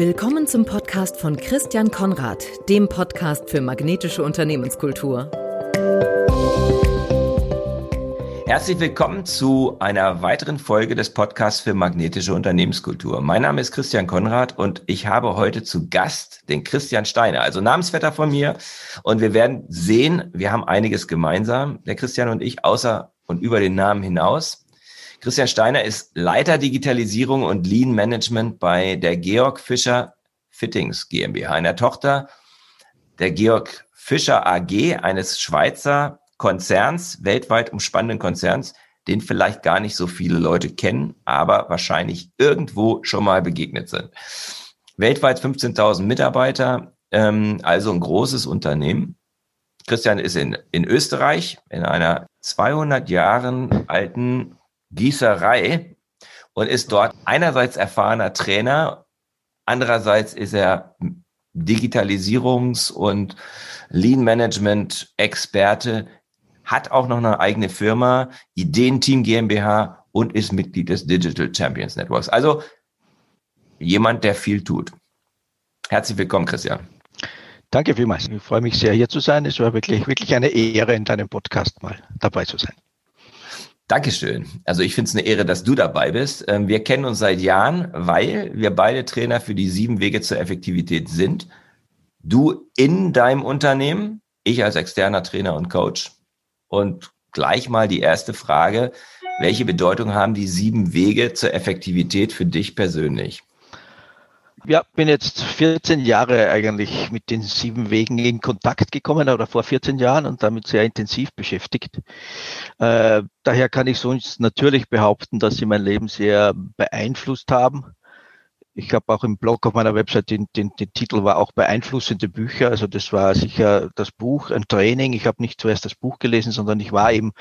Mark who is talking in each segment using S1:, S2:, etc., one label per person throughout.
S1: Willkommen zum Podcast von Christian Konrad, dem Podcast für magnetische Unternehmenskultur.
S2: Herzlich willkommen zu einer weiteren Folge des Podcasts für magnetische Unternehmenskultur. Mein Name ist Christian Konrad und ich habe heute zu Gast den Christian Steiner, also Namensvetter von mir. Und wir werden sehen, wir haben einiges gemeinsam, der Christian und ich, außer und über den Namen hinaus. Christian Steiner ist Leiter Digitalisierung und Lean Management bei der Georg Fischer Fittings GmbH, einer Tochter der Georg Fischer AG, eines Schweizer Konzerns, weltweit umspannenden Konzerns, den vielleicht gar nicht so viele Leute kennen, aber wahrscheinlich irgendwo schon mal begegnet sind. Weltweit 15.000 Mitarbeiter, ähm, also ein großes Unternehmen. Christian ist in, in Österreich in einer 200 Jahren alten Gießerei und ist dort einerseits erfahrener Trainer, andererseits ist er Digitalisierungs- und Lean-Management-Experte, hat auch noch eine eigene Firma, Ideenteam GmbH und ist Mitglied des Digital Champions Networks. Also jemand, der viel tut. Herzlich willkommen, Christian.
S3: Danke vielmals. Ich freue mich sehr, hier zu sein. Es war wirklich, wirklich eine Ehre, in deinem Podcast mal dabei zu sein.
S2: Dankeschön. Also ich finde es eine Ehre, dass du dabei bist. Ähm, wir kennen uns seit Jahren, weil wir beide Trainer für die sieben Wege zur Effektivität sind. Du in deinem Unternehmen, ich als externer Trainer und Coach. Und gleich mal die erste Frage. Welche Bedeutung haben die sieben Wege zur Effektivität für dich persönlich?
S3: Ja, bin jetzt 14 Jahre eigentlich mit den sieben Wegen in Kontakt gekommen oder vor 14 Jahren und damit sehr intensiv beschäftigt. Äh, daher kann ich sonst natürlich behaupten, dass sie mein Leben sehr beeinflusst haben. Ich habe auch im Blog auf meiner Website den, den, den Titel war auch beeinflussende Bücher. Also das war sicher das Buch, ein Training. Ich habe nicht zuerst das Buch gelesen, sondern ich war eben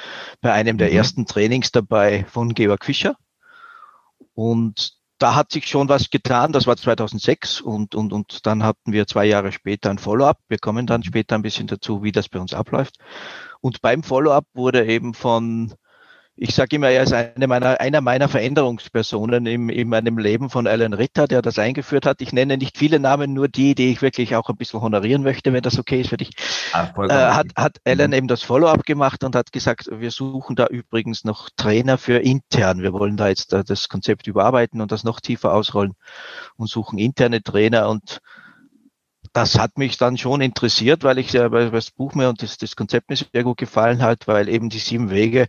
S3: bei einem der mhm. ersten Trainings dabei von Georg Fischer. Und da hat sich schon was getan. Das war 2006 und, und, und dann hatten wir zwei Jahre später ein Follow-up. Wir kommen dann später ein bisschen dazu, wie das bei uns abläuft. Und beim Follow-up wurde eben von ich sage immer, er ist eine meiner, einer meiner Veränderungspersonen im, in meinem Leben von Alan Ritter, der das eingeführt hat. Ich nenne nicht viele Namen, nur die, die ich wirklich auch ein bisschen honorieren möchte, wenn das okay ist für dich. Ah, äh, hat, hat Alan mhm. eben das Follow-up gemacht und hat gesagt, wir suchen da übrigens noch Trainer für intern. Wir wollen da jetzt das Konzept überarbeiten und das noch tiefer ausrollen und suchen interne Trainer und das hat mich dann schon interessiert, weil ich ja, weil das Buch mir und das, das Konzept mir sehr gut gefallen hat, weil eben die sieben Wege,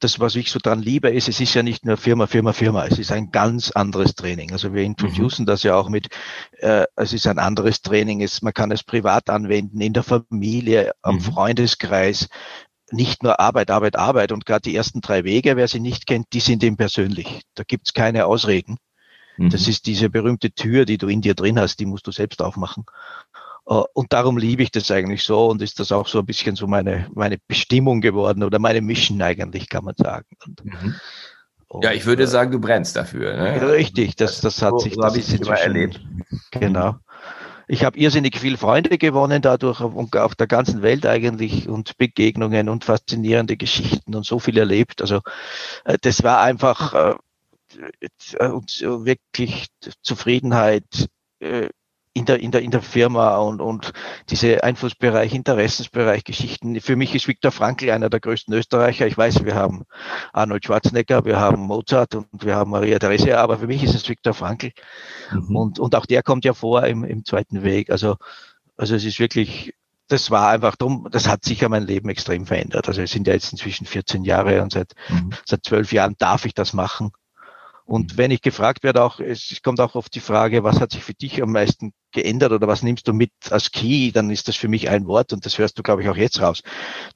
S3: das, was ich so dran liebe, ist, es ist ja nicht nur Firma, Firma, Firma, es ist ein ganz anderes Training. Also wir introducen mhm. das ja auch mit, äh, es ist ein anderes Training, es, man kann es privat anwenden, in der Familie, am mhm. Freundeskreis, nicht nur Arbeit, Arbeit, Arbeit. Und gerade die ersten drei Wege, wer sie nicht kennt, die sind ihm persönlich. Da gibt's keine Ausreden. Das mhm. ist diese berühmte Tür, die du in dir drin hast, die musst du selbst aufmachen. Äh, und darum liebe ich das eigentlich so und ist das auch so ein bisschen so meine, meine Bestimmung geworden oder meine Mission eigentlich, kann man sagen. Und,
S2: mhm. ja, ich würde äh, sagen, du brennst dafür. Ne?
S3: Richtig, das, das hat so, sich, das ist immer erlebt. Genau. Ich habe irrsinnig viele Freunde gewonnen dadurch auf der ganzen Welt eigentlich und Begegnungen und faszinierende Geschichten und so viel erlebt. Also äh, das war einfach äh, und wirklich Zufriedenheit äh, in der, in der, in der Firma und, und diese Einflussbereich, Interessensbereich, Geschichten. Für mich ist Viktor Frankl einer der größten Österreicher. Ich weiß, wir haben Arnold Schwarzenegger, wir haben Mozart und wir haben Maria Theresia, aber für mich ist es Viktor Frankl. Mhm. Und, und auch der kommt ja vor im, im zweiten Weg. Also, also es ist wirklich, das war einfach drum, das hat sicher mein Leben extrem verändert. Also es sind ja jetzt inzwischen 14 Jahre und seit, mhm. seit zwölf Jahren darf ich das machen. Und mhm. wenn ich gefragt werde, auch, es kommt auch oft die Frage, was hat sich für dich am meisten geändert oder was nimmst du mit als Key, dann ist das für mich ein Wort und das hörst du, glaube ich, auch jetzt raus.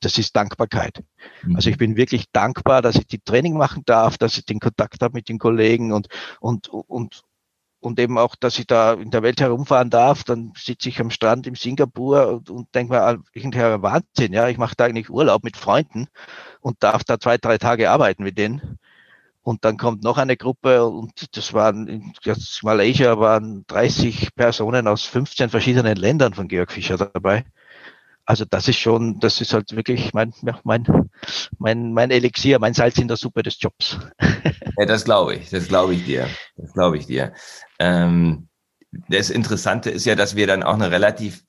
S3: Das ist Dankbarkeit. Mhm. Also ich bin wirklich dankbar, dass ich die Training machen darf, dass ich den Kontakt habe mit den Kollegen und, und, und, und eben auch, dass ich da in der Welt herumfahren darf, dann sitze ich am Strand in Singapur und, und denke mir, ah, irgendein Wahnsinn, ja, ich mache da eigentlich Urlaub mit Freunden und darf da zwei, drei Tage arbeiten mit denen. Und dann kommt noch eine Gruppe und das waren, jetzt Malaysia waren 30 Personen aus 15 verschiedenen Ländern von Georg Fischer dabei. Also das ist schon, das ist halt wirklich mein, mein, mein, mein Elixier, mein Salz in der Suppe des Jobs.
S2: Ja, das glaube ich, das glaube ich dir, das glaube ich dir. Ähm, das Interessante ist ja, dass wir dann auch eine relativ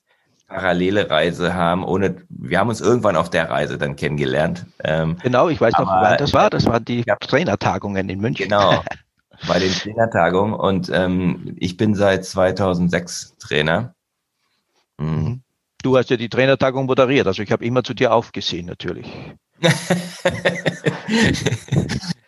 S2: parallele Reise haben, ohne, wir haben uns irgendwann auf der Reise dann kennengelernt.
S3: Ähm, genau, ich weiß noch, wann das war. Das waren die ja, Trainertagungen in München.
S2: Genau, bei den Trainertagungen. Und ähm, ich bin seit 2006 Trainer.
S3: Mhm. mhm. Du hast ja die Trainertagung moderiert, also ich habe immer zu dir aufgesehen natürlich.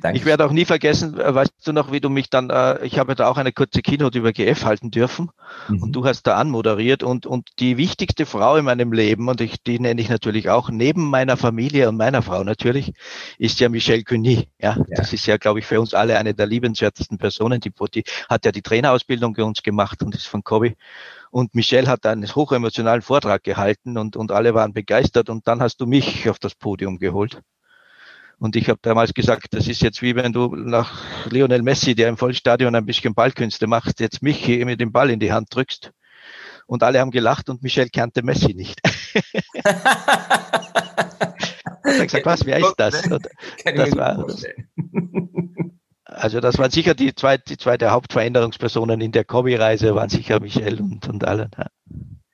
S3: Danke. Ich werde auch nie vergessen, äh, weißt du noch, wie du mich dann, äh, ich habe da auch eine kurze Keynote über GF halten dürfen mhm. und du hast da anmoderiert und, und die wichtigste Frau in meinem Leben, und ich, die nenne ich natürlich auch, neben meiner Familie und meiner Frau natürlich, ist ja Michelle Cuny. Ja, ja. das ist ja, glaube ich, für uns alle eine der liebenswertesten Personen. Die, die hat ja die Trainerausbildung für uns gemacht und ist von Kobi. Und Michelle hat einen hochemotionalen Vortrag gehalten und, und alle waren begeistert und dann hast du mich auf das Podium geholt. Und ich habe damals gesagt, das ist jetzt wie wenn du nach Lionel Messi, der im Vollstadion ein bisschen Ballkünste macht, jetzt mich hier mit dem Ball in die Hand drückst. Und alle haben gelacht und Michel kannte Messi nicht. ich habe gesagt, was, wer ist das? Das war, also das waren sicher die zwei, die zwei der Hauptveränderungspersonen in der Kobi-Reise, waren sicher Michel und, und alle. Ja.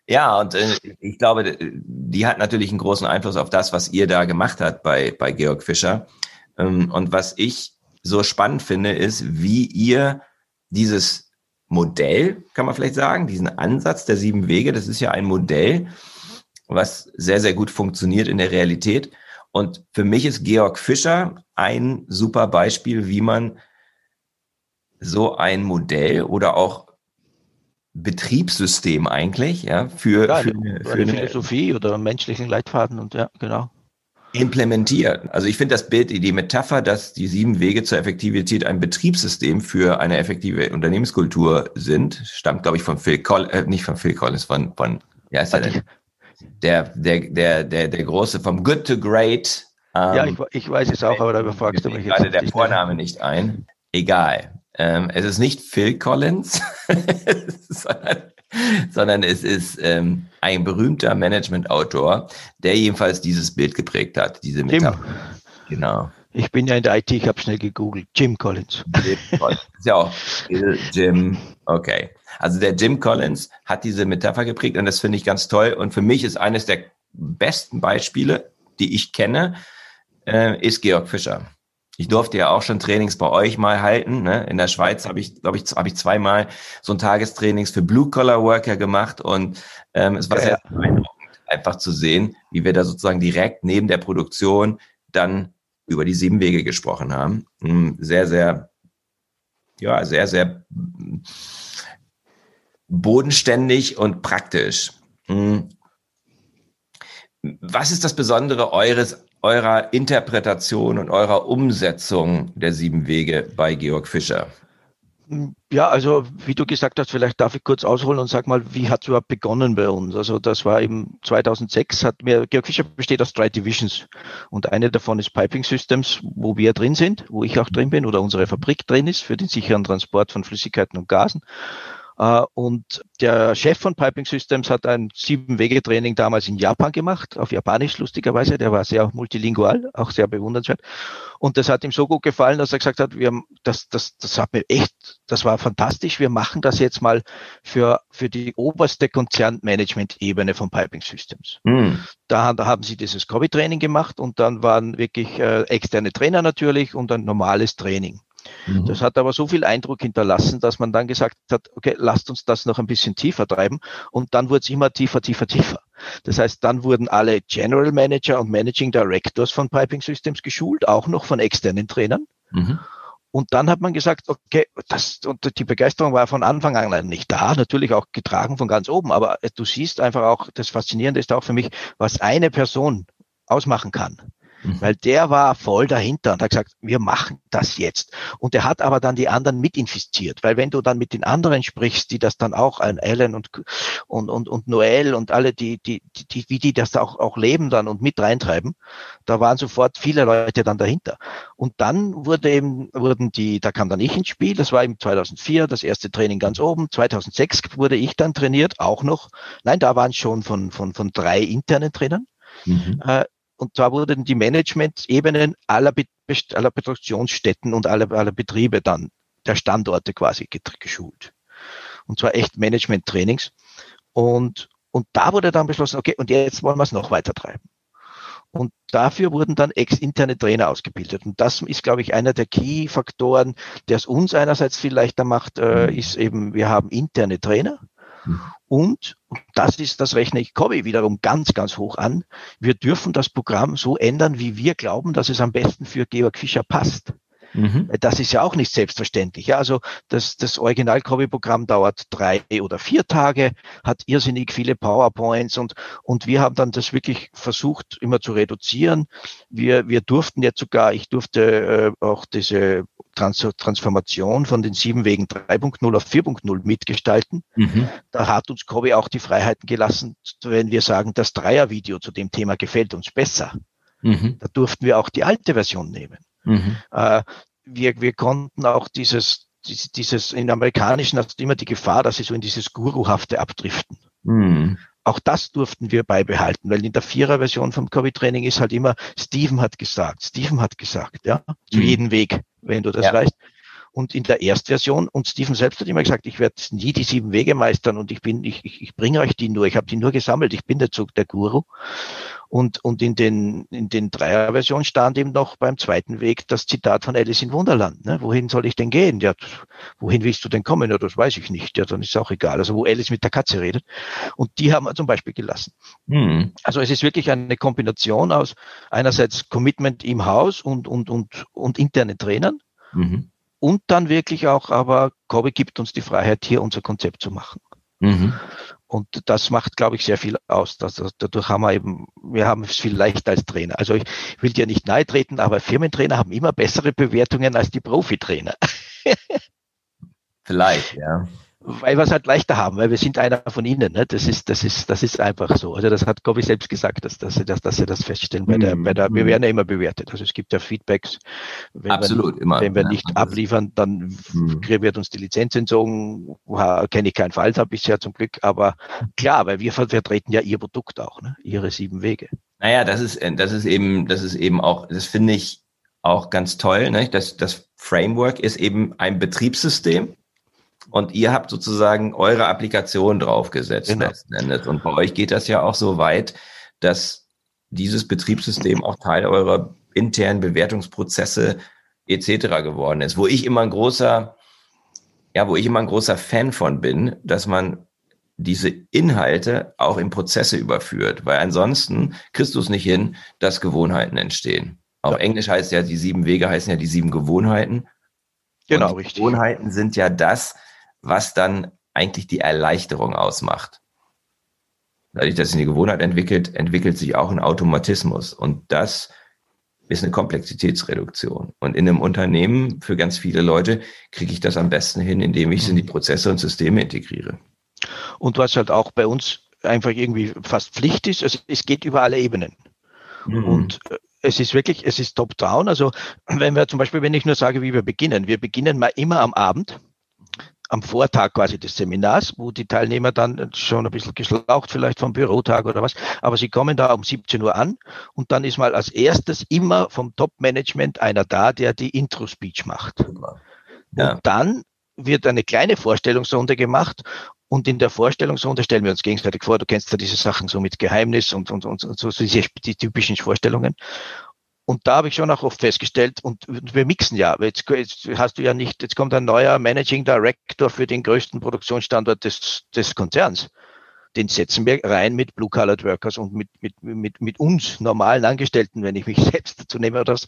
S2: Ja, und äh, ich glaube, die hat natürlich einen großen Einfluss auf das, was ihr da gemacht habt bei, bei Georg Fischer. Ähm, und was ich so spannend finde, ist, wie ihr dieses Modell, kann man vielleicht sagen, diesen Ansatz der sieben Wege, das ist ja ein Modell, was sehr, sehr gut funktioniert in der Realität. Und für mich ist Georg Fischer ein super Beispiel, wie man so ein Modell oder auch Betriebssystem eigentlich, ja, für, ja,
S3: für, eine, für eine Philosophie oder menschlichen Leitfaden und ja, genau.
S2: Implementieren. Also ich finde das Bild, die Metapher, dass die sieben Wege zur Effektivität ein Betriebssystem für eine effektive Unternehmenskultur sind, stammt, glaube ich, von Phil Collins, äh, nicht von Phil Collins, von, von, ja, ist der? Der, der, der, der, der große, vom Good to Great.
S3: Ähm, ja, ich, ich weiß es auch, aber da fragst du mich
S2: jetzt. gerade der Vorname nicht ein. Egal. Ähm, es ist nicht Phil Collins, sondern, sondern, es ist ähm, ein berühmter Management-Autor, der jedenfalls dieses Bild geprägt hat, diese Metapher.
S3: Genau. Ich bin ja in der IT, ich habe schnell gegoogelt. Jim Collins. Jim
S2: Collins. Ja auch Jim. Okay. Also der Jim Collins hat diese Metapher geprägt und das finde ich ganz toll. Und für mich ist eines der besten Beispiele, die ich kenne, äh, ist Georg Fischer. Ich durfte ja auch schon Trainings bei euch mal halten. Ne? In der Schweiz habe ich, glaube ich, habe ich zweimal so ein Tagestrainings für Blue-Collar-Worker gemacht und ähm, es war ja, sehr beeindruckend, einfach zu sehen, wie wir da sozusagen direkt neben der Produktion dann über die sieben Wege gesprochen haben. Hm, sehr, sehr, ja, sehr, sehr bodenständig und praktisch. Hm. Was ist das Besondere eures eurer Interpretation und eurer Umsetzung der sieben Wege bei Georg Fischer?
S3: Ja, also wie du gesagt hast, vielleicht darf ich kurz ausholen und sag mal, wie hat es überhaupt begonnen bei uns? Also das war eben 2006, hat mir, Georg Fischer besteht aus drei Divisions und eine davon ist Piping Systems, wo wir drin sind, wo ich auch drin bin oder unsere Fabrik drin ist für den sicheren Transport von Flüssigkeiten und Gasen. Äh, und der Chef von Piping Systems hat ein Sieben-Wege-Training damals in Japan gemacht, auf Japanisch lustigerweise. Der war sehr multilingual, auch sehr bewundernswert. Und das hat ihm so gut gefallen, dass er gesagt hat, wir, das, das, das hat mir echt, das war fantastisch. Wir machen das jetzt mal für, für die oberste Konzernmanagement-Ebene von Piping Systems. Mhm. Da, da, haben sie dieses Covid-Training gemacht und dann waren wirklich äh, externe Trainer natürlich und ein normales Training. Mhm. Das hat aber so viel Eindruck hinterlassen, dass man dann gesagt hat, okay, lasst uns das noch ein bisschen tiefer treiben. Und dann wurde es immer tiefer, tiefer, tiefer. Das heißt, dann wurden alle General Manager und Managing Directors von Piping Systems geschult, auch noch von externen Trainern. Mhm. Und dann hat man gesagt, okay, das, und die Begeisterung war von Anfang an nicht da, natürlich auch getragen von ganz oben, aber du siehst einfach auch, das Faszinierende ist auch für mich, was eine Person ausmachen kann. Mhm. Weil der war voll dahinter und hat gesagt, wir machen das jetzt. Und er hat aber dann die anderen mitinfiziert, weil wenn du dann mit den anderen sprichst, die das dann auch, ein Alan und, und, und, und Noel und alle, die, die, die, wie die das auch, auch leben dann und mit reintreiben, da waren sofort viele Leute dann dahinter. Und dann wurde eben, wurden die, da kam dann ich ins Spiel, das war im 2004, das erste Training ganz oben. 2006 wurde ich dann trainiert, auch noch. Nein, da waren es schon von, von, von drei internen Trainern. Mhm. Äh, und zwar wurden die Management-Ebenen aller, Be aller Produktionsstätten und aller, aller Betriebe dann, der Standorte quasi geschult. und zwar echt Management-Trainings. Und, und da wurde dann beschlossen, okay, und jetzt wollen wir es noch weiter treiben. Und dafür wurden dann ex-interne Trainer ausgebildet. Und das ist, glaube ich, einer der Key-Faktoren, der es uns einerseits viel leichter macht, äh, mhm. ist eben, wir haben interne Trainer. Und, und das ist, das rechne ich Kobi wiederum ganz, ganz hoch an. Wir dürfen das Programm so ändern, wie wir glauben, dass es am besten für Georg Fischer passt. Mhm. Das ist ja auch nicht selbstverständlich. Ja, also das, das original programm dauert drei oder vier Tage, hat irrsinnig viele PowerPoints und, und wir haben dann das wirklich versucht, immer zu reduzieren. Wir, wir durften jetzt sogar, ich durfte äh, auch diese Trans Transformation von den sieben Wegen 3.0 auf 4.0 mitgestalten. Mhm. Da hat uns Kobi auch die Freiheiten gelassen, wenn wir sagen, das Dreiervideo zu dem Thema gefällt uns besser. Mhm. Da durften wir auch die alte Version nehmen. Mhm. Äh, wir, wir konnten auch dieses, dieses, in amerikanischen hast du immer die Gefahr, dass sie so in dieses Guruhafte abdriften. Mhm. Auch das durften wir beibehalten, weil in der Vierer-Version vom Covid-Training ist halt immer, Steven hat gesagt, Steven hat gesagt, ja, zu mhm. jedem Weg, wenn du das ja. weißt. Und in der Erstversion, und Steven selbst hat immer gesagt, ich werde nie die sieben Wege meistern und ich bin, ich, ich, ich bringe euch die nur, ich habe die nur gesammelt, ich bin der Zug der Guru. Und, und in den, in den Dreier-Versionen stand eben noch beim zweiten Weg das Zitat von Alice in Wunderland. Ne? Wohin soll ich denn gehen? Ja, wohin willst du denn kommen? Ja, das weiß ich nicht. Ja, dann ist auch egal. Also wo Alice mit der Katze redet. Und die haben wir zum Beispiel gelassen. Mhm. Also es ist wirklich eine Kombination aus einerseits Commitment im Haus und, und, und, und interne Trainern. Mhm. Und dann wirklich auch, aber Kobe gibt uns die Freiheit, hier unser Konzept zu machen. Mhm. Und das macht, glaube ich, sehr viel aus. Das, dadurch haben wir eben, wir haben es viel leichter als Trainer. Also ich will dir nicht nahe treten, aber Firmentrainer haben immer bessere Bewertungen als die Profitrainer.
S2: Vielleicht, ja
S3: weil wir es halt leichter haben, weil wir sind einer von ihnen. Ne? Das ist, das ist, das ist einfach so. Also das hat Gobi selbst gesagt, dass, dass, sie, dass, dass sie das feststellen. Bei der, bei der, wir mhm. werden ja immer bewertet. Also es gibt ja Feedbacks.
S2: Wenn Absolut,
S3: wir,
S2: immer.
S3: Wenn wir ja, nicht abliefern, dann mhm. wird uns die Lizenz entzogen. Kenne ich keinen Fall da bisher zum Glück. Aber klar, weil wir vertreten ja ihr Produkt auch, ne? ihre sieben Wege.
S2: Naja, das ist, das ist eben, das ist eben auch, das finde ich auch ganz toll. Ne? Das, das Framework ist eben ein Betriebssystem und ihr habt sozusagen eure Applikation draufgesetzt genau. letzten Endes. Und bei euch geht das ja auch so weit, dass dieses Betriebssystem auch Teil eurer internen Bewertungsprozesse etc. geworden ist. Wo ich immer ein großer, ja, wo ich immer ein großer Fan von bin, dass man diese Inhalte auch in Prozesse überführt, weil ansonsten kriegst du es nicht hin, dass Gewohnheiten entstehen. Auf ja. Englisch heißt ja, die sieben Wege heißen ja die sieben Gewohnheiten.
S3: Genau, richtig.
S2: Gewohnheiten sind ja das, was dann eigentlich die Erleichterung ausmacht. Dadurch, dass sich eine Gewohnheit entwickelt, entwickelt sich auch ein Automatismus. Und das ist eine Komplexitätsreduktion. Und in einem Unternehmen für ganz viele Leute kriege ich das am besten hin, indem ich es in die Prozesse und Systeme integriere.
S3: Und was halt auch bei uns einfach irgendwie fast Pflicht ist, also es geht über alle Ebenen. Mhm. Und äh, es ist wirklich, es ist top-down. Also wenn wir zum Beispiel, wenn ich nur sage, wie wir beginnen, wir beginnen mal immer am Abend am Vortag quasi des Seminars, wo die Teilnehmer dann schon ein bisschen geschlaucht vielleicht vom Bürotag oder was, aber sie kommen da um 17 Uhr an und dann ist mal als erstes immer vom Top-Management einer da, der die Intro-Speech macht. Ja. Und dann wird eine kleine Vorstellungsrunde gemacht und in der Vorstellungsrunde stellen wir uns gegenseitig vor, du kennst ja diese Sachen so mit Geheimnis und, und, und so, so diese, die typischen Vorstellungen. Und da habe ich schon auch oft festgestellt, und wir mixen ja, jetzt, jetzt hast du ja nicht, jetzt kommt ein neuer Managing Director für den größten Produktionsstandort des, des Konzerns. Den setzen wir rein mit Blue-Colored Workers und mit, mit, mit, mit uns normalen Angestellten, wenn ich mich selbst dazu nehme oder das.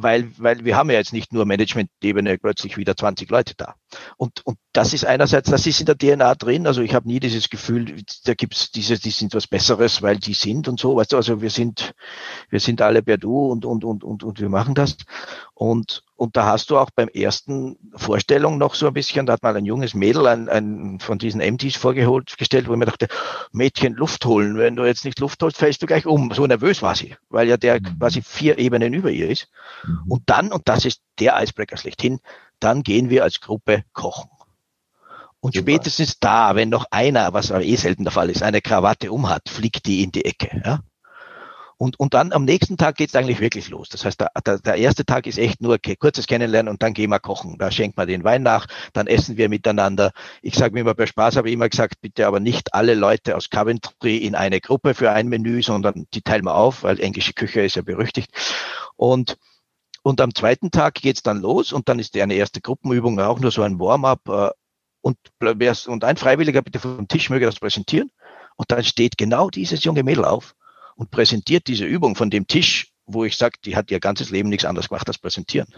S3: Weil, weil wir haben ja jetzt nicht nur Management-Ebene plötzlich wieder 20 Leute da. Und, und das ist einerseits, das ist in der DNA drin. Also ich habe nie dieses Gefühl, da gibt's diese, die sind was Besseres, weil die sind und so. Weißt du, also wir sind, wir sind alle per Du und, und, und, und, und wir machen das. Und, und da hast du auch beim ersten Vorstellung noch so ein bisschen, da hat mal ein junges Mädel ein, ein von diesen MTs vorgeholt, gestellt, wo ich mir dachte, Mädchen, Luft holen. Wenn du jetzt nicht Luft holst, fällst du gleich um. So nervös war sie, weil ja der mhm. quasi vier Ebenen über ihr ist. Mhm. Und dann, und das ist der Icebreaker schlechthin, dann gehen wir als Gruppe kochen. Und Super. spätestens da, wenn noch einer, was aber eh selten der Fall ist, eine Krawatte umhat, fliegt die in die Ecke. Ja? Und, und dann am nächsten Tag geht's eigentlich wirklich los. Das heißt, der, der, der erste Tag ist echt nur okay, kurzes Kennenlernen und dann gehen wir kochen. Da schenkt man den Wein nach, dann essen wir miteinander. Ich sage mir immer bei Spaß, habe ich immer gesagt, bitte aber nicht alle Leute aus Coventry in eine Gruppe für ein Menü, sondern die teilen wir auf, weil englische Küche ist ja berüchtigt. Und und am zweiten Tag geht's dann los und dann ist eine erste Gruppenübung auch nur so ein Warm-up. Äh, und, und ein Freiwilliger bitte vom Tisch möge das präsentieren. Und dann steht genau dieses junge Mädel auf und präsentiert diese Übung von dem Tisch, wo ich sage, die hat ihr ganzes Leben nichts anderes gemacht als präsentieren.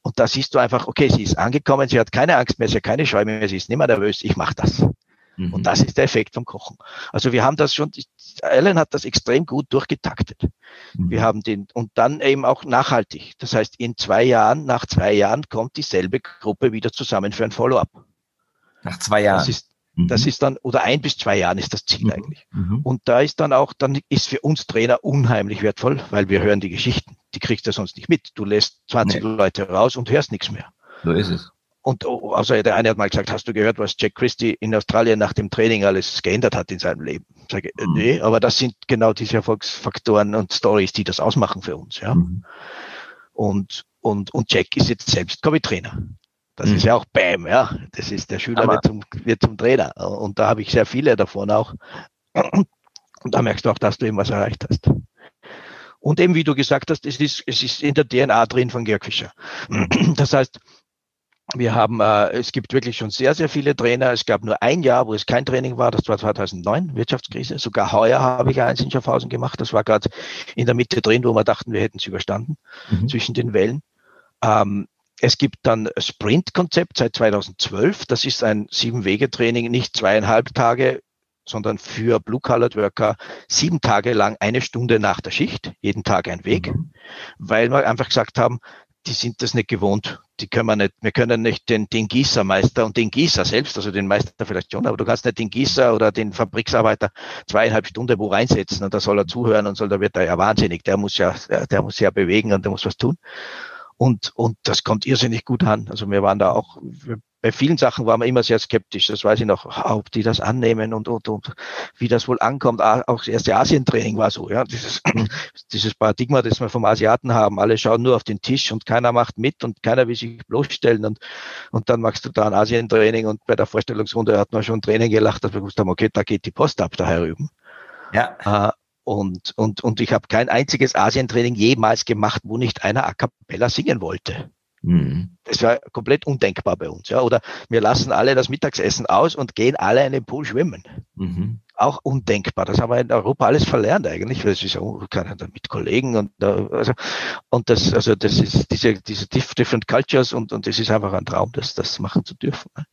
S3: Und da siehst du einfach, okay, sie ist angekommen, sie hat keine Angst mehr, sie hat keine Scheu mehr, sie ist nicht mehr nervös, ich mache das. Mhm. Und das ist der Effekt vom Kochen. Also wir haben das schon, Alan hat das extrem gut durchgetaktet. Mhm. Wir haben den, und dann eben auch nachhaltig. Das heißt, in zwei Jahren, nach zwei Jahren kommt dieselbe Gruppe wieder zusammen für ein Follow-up.
S2: Nach zwei Jahren.
S3: Das ist, das mhm. ist dann, oder ein bis zwei Jahren ist das Ziel mhm. eigentlich. Mhm. Und da ist dann auch, dann ist für uns Trainer unheimlich wertvoll, weil wir hören die Geschichten. Die kriegst du sonst nicht mit. Du lässt 20 nee. Leute raus und hörst nichts mehr.
S2: So ist es.
S3: Und oh, also der eine hat mal gesagt, hast du gehört, was Jack Christie in Australien nach dem Training alles geändert hat in seinem Leben? Ich sage, äh, mhm. nee, aber das sind genau diese Erfolgsfaktoren und Stories, die das ausmachen für uns, ja. Mhm. Und, und, und Jack ist jetzt selbst Hobbytrainer. Das mhm. ist ja auch Bam, ja. Das ist der Schüler wird zum, wird zum Trainer. Und da habe ich sehr viele davon auch. Und da merkst du auch, dass du eben was erreicht hast. Und eben, wie du gesagt hast, es ist, es ist in der DNA drin von Georg Fischer. Das heißt, wir haben, äh, es gibt wirklich schon sehr, sehr viele Trainer. Es gab nur ein Jahr, wo es kein Training war. Das war 2009, Wirtschaftskrise. Sogar heuer habe ich eins in Schaffhausen gemacht. Das war gerade in der Mitte drin, wo wir dachten, wir hätten es überstanden, mhm. zwischen den Wellen. Ähm, es gibt dann Sprint-Konzept seit 2012. Das ist ein Sieben-Wege-Training, nicht zweieinhalb Tage, sondern für Blue-Colored Worker sieben Tage lang eine Stunde nach der Schicht, jeden Tag ein Weg, mhm. weil wir einfach gesagt haben, die sind das nicht gewohnt. Die können wir nicht, wir können nicht den, den Gießermeister und den Gießer selbst, also den Meister vielleicht schon, aber du kannst nicht den Gießer oder den Fabriksarbeiter zweieinhalb Stunden wo reinsetzen und da soll er zuhören und soll, da wird er ja wahnsinnig. Der muss ja, der muss ja bewegen und der muss was tun. Und, und das kommt irrsinnig gut an. Also wir waren da auch, bei vielen Sachen waren wir immer sehr skeptisch. Das weiß ich noch, ob die das annehmen und, und, und wie das wohl ankommt. Auch das erste Asientraining war so, ja. Dieses, dieses Paradigma, das wir vom Asiaten haben. Alle schauen nur auf den Tisch und keiner macht mit und keiner will sich bloßstellen und, und dann machst du da ein Asientraining und bei der Vorstellungsrunde hat man schon Tränen gelacht, dass wir gewusst haben, okay, da geht die Post ab da herüben. Ja. Und, und, und ich habe kein einziges Asientraining jemals gemacht, wo nicht einer a cappella singen wollte. Mhm. Das war komplett undenkbar bei uns. Ja. Oder wir lassen alle das Mittagsessen aus und gehen alle in den Pool schwimmen. Mhm. Auch undenkbar. Das haben wir in Europa alles verlernt eigentlich. Das ist auch mit Kollegen und also und das also das ist diese diese different cultures und und das ist einfach ein Traum, das das machen zu dürfen. Ne.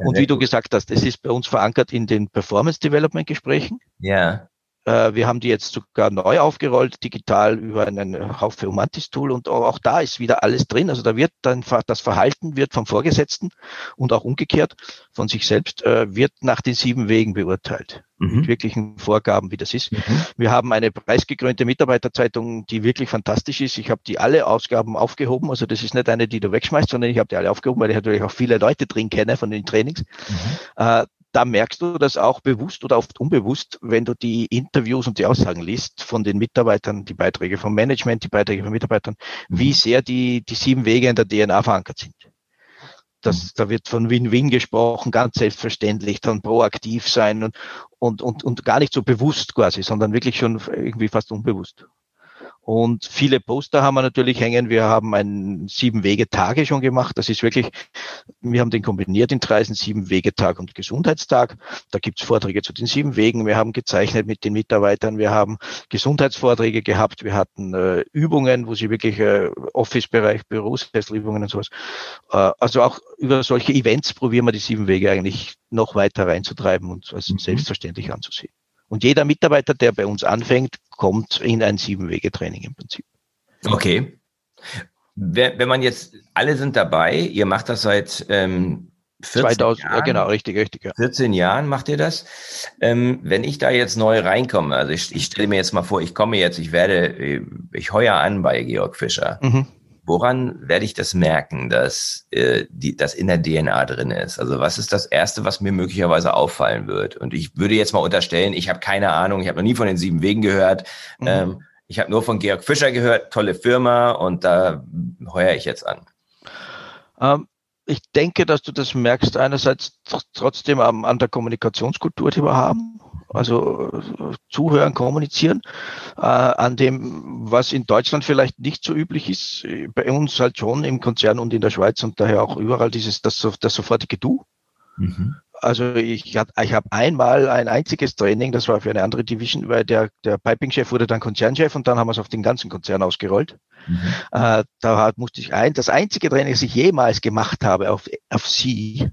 S3: Und wie du gesagt hast, das ist bei uns verankert in den Performance Development Gesprächen.
S2: Ja.
S3: Äh, wir haben die jetzt sogar neu aufgerollt, digital über einen Haufe Humantis-Tool und auch da ist wieder alles drin. Also da wird dann das Verhalten wird vom Vorgesetzten und auch umgekehrt von sich selbst äh, wird nach den sieben Wegen beurteilt. Mhm. Mit wirklichen Vorgaben, wie das ist. Mhm. Wir haben eine preisgekrönte Mitarbeiterzeitung, die wirklich fantastisch ist. Ich habe die alle Ausgaben aufgehoben. Also das ist nicht eine, die du wegschmeißt, sondern ich habe die alle aufgehoben, weil ich natürlich auch viele Leute drin kenne von den Trainings. Mhm. Da merkst du das auch bewusst oder oft unbewusst, wenn du die Interviews und die Aussagen liest von den Mitarbeitern, die Beiträge vom Management, die Beiträge von Mitarbeitern, wie mhm. sehr die, die sieben Wege in der DNA verankert sind. Das, mhm. da wird von Win-Win gesprochen, ganz selbstverständlich, dann proaktiv sein und, und, und, und gar nicht so bewusst quasi, sondern wirklich schon irgendwie fast unbewusst. Und viele Poster haben wir natürlich hängen. Wir haben ein Sieben-Wege-Tage schon gemacht. Das ist wirklich, wir haben den kombiniert in Dreisen, Sieben-Wege-Tag und Gesundheitstag. Da gibt's Vorträge zu den sieben Wegen. Wir haben gezeichnet mit den Mitarbeitern. Wir haben Gesundheitsvorträge gehabt. Wir hatten äh, Übungen, wo sie wirklich äh, Office-Bereich, Bürosässelübungen und sowas. Äh, also auch über solche Events probieren wir die sieben Wege eigentlich noch weiter reinzutreiben und als mhm. selbstverständlich anzusehen. Und jeder Mitarbeiter, der bei uns anfängt, kommt in ein Sieben-Wege-Training im Prinzip.
S2: Okay. Wenn man jetzt, alle sind dabei, ihr macht das seit ähm, 14 2000, Jahren. Ja,
S3: genau, richtig, richtig. Ja.
S2: 14 Jahren macht ihr das. Ähm, wenn ich da jetzt neu reinkomme, also ich, ich stelle mir jetzt mal vor, ich komme jetzt, ich werde, äh, ich heuer an bei Georg Fischer. Mhm. Woran werde ich das merken, dass äh, die, das in der DNA drin ist? Also was ist das Erste, was mir möglicherweise auffallen wird? Und ich würde jetzt mal unterstellen, ich habe keine Ahnung, ich habe noch nie von den sieben Wegen gehört. Mhm. Ähm, ich habe nur von Georg Fischer gehört, tolle Firma und da heuere ich jetzt an.
S3: Ähm, ich denke, dass du das merkst, einerseits trotzdem an der Kommunikationskultur, die wir haben. Also zuhören, kommunizieren, äh, an dem, was in Deutschland vielleicht nicht so üblich ist, bei uns halt schon im Konzern und in der Schweiz und daher auch überall dieses, das, das sofortige Du. Mhm. Also ich, ich habe einmal ein einziges Training, das war für eine andere Division, weil der, der Piping-Chef wurde dann Konzernchef und dann haben wir es auf den ganzen Konzern ausgerollt. Mhm. Äh, da musste ich ein, das einzige Training, das ich jemals gemacht habe auf, auf Sie,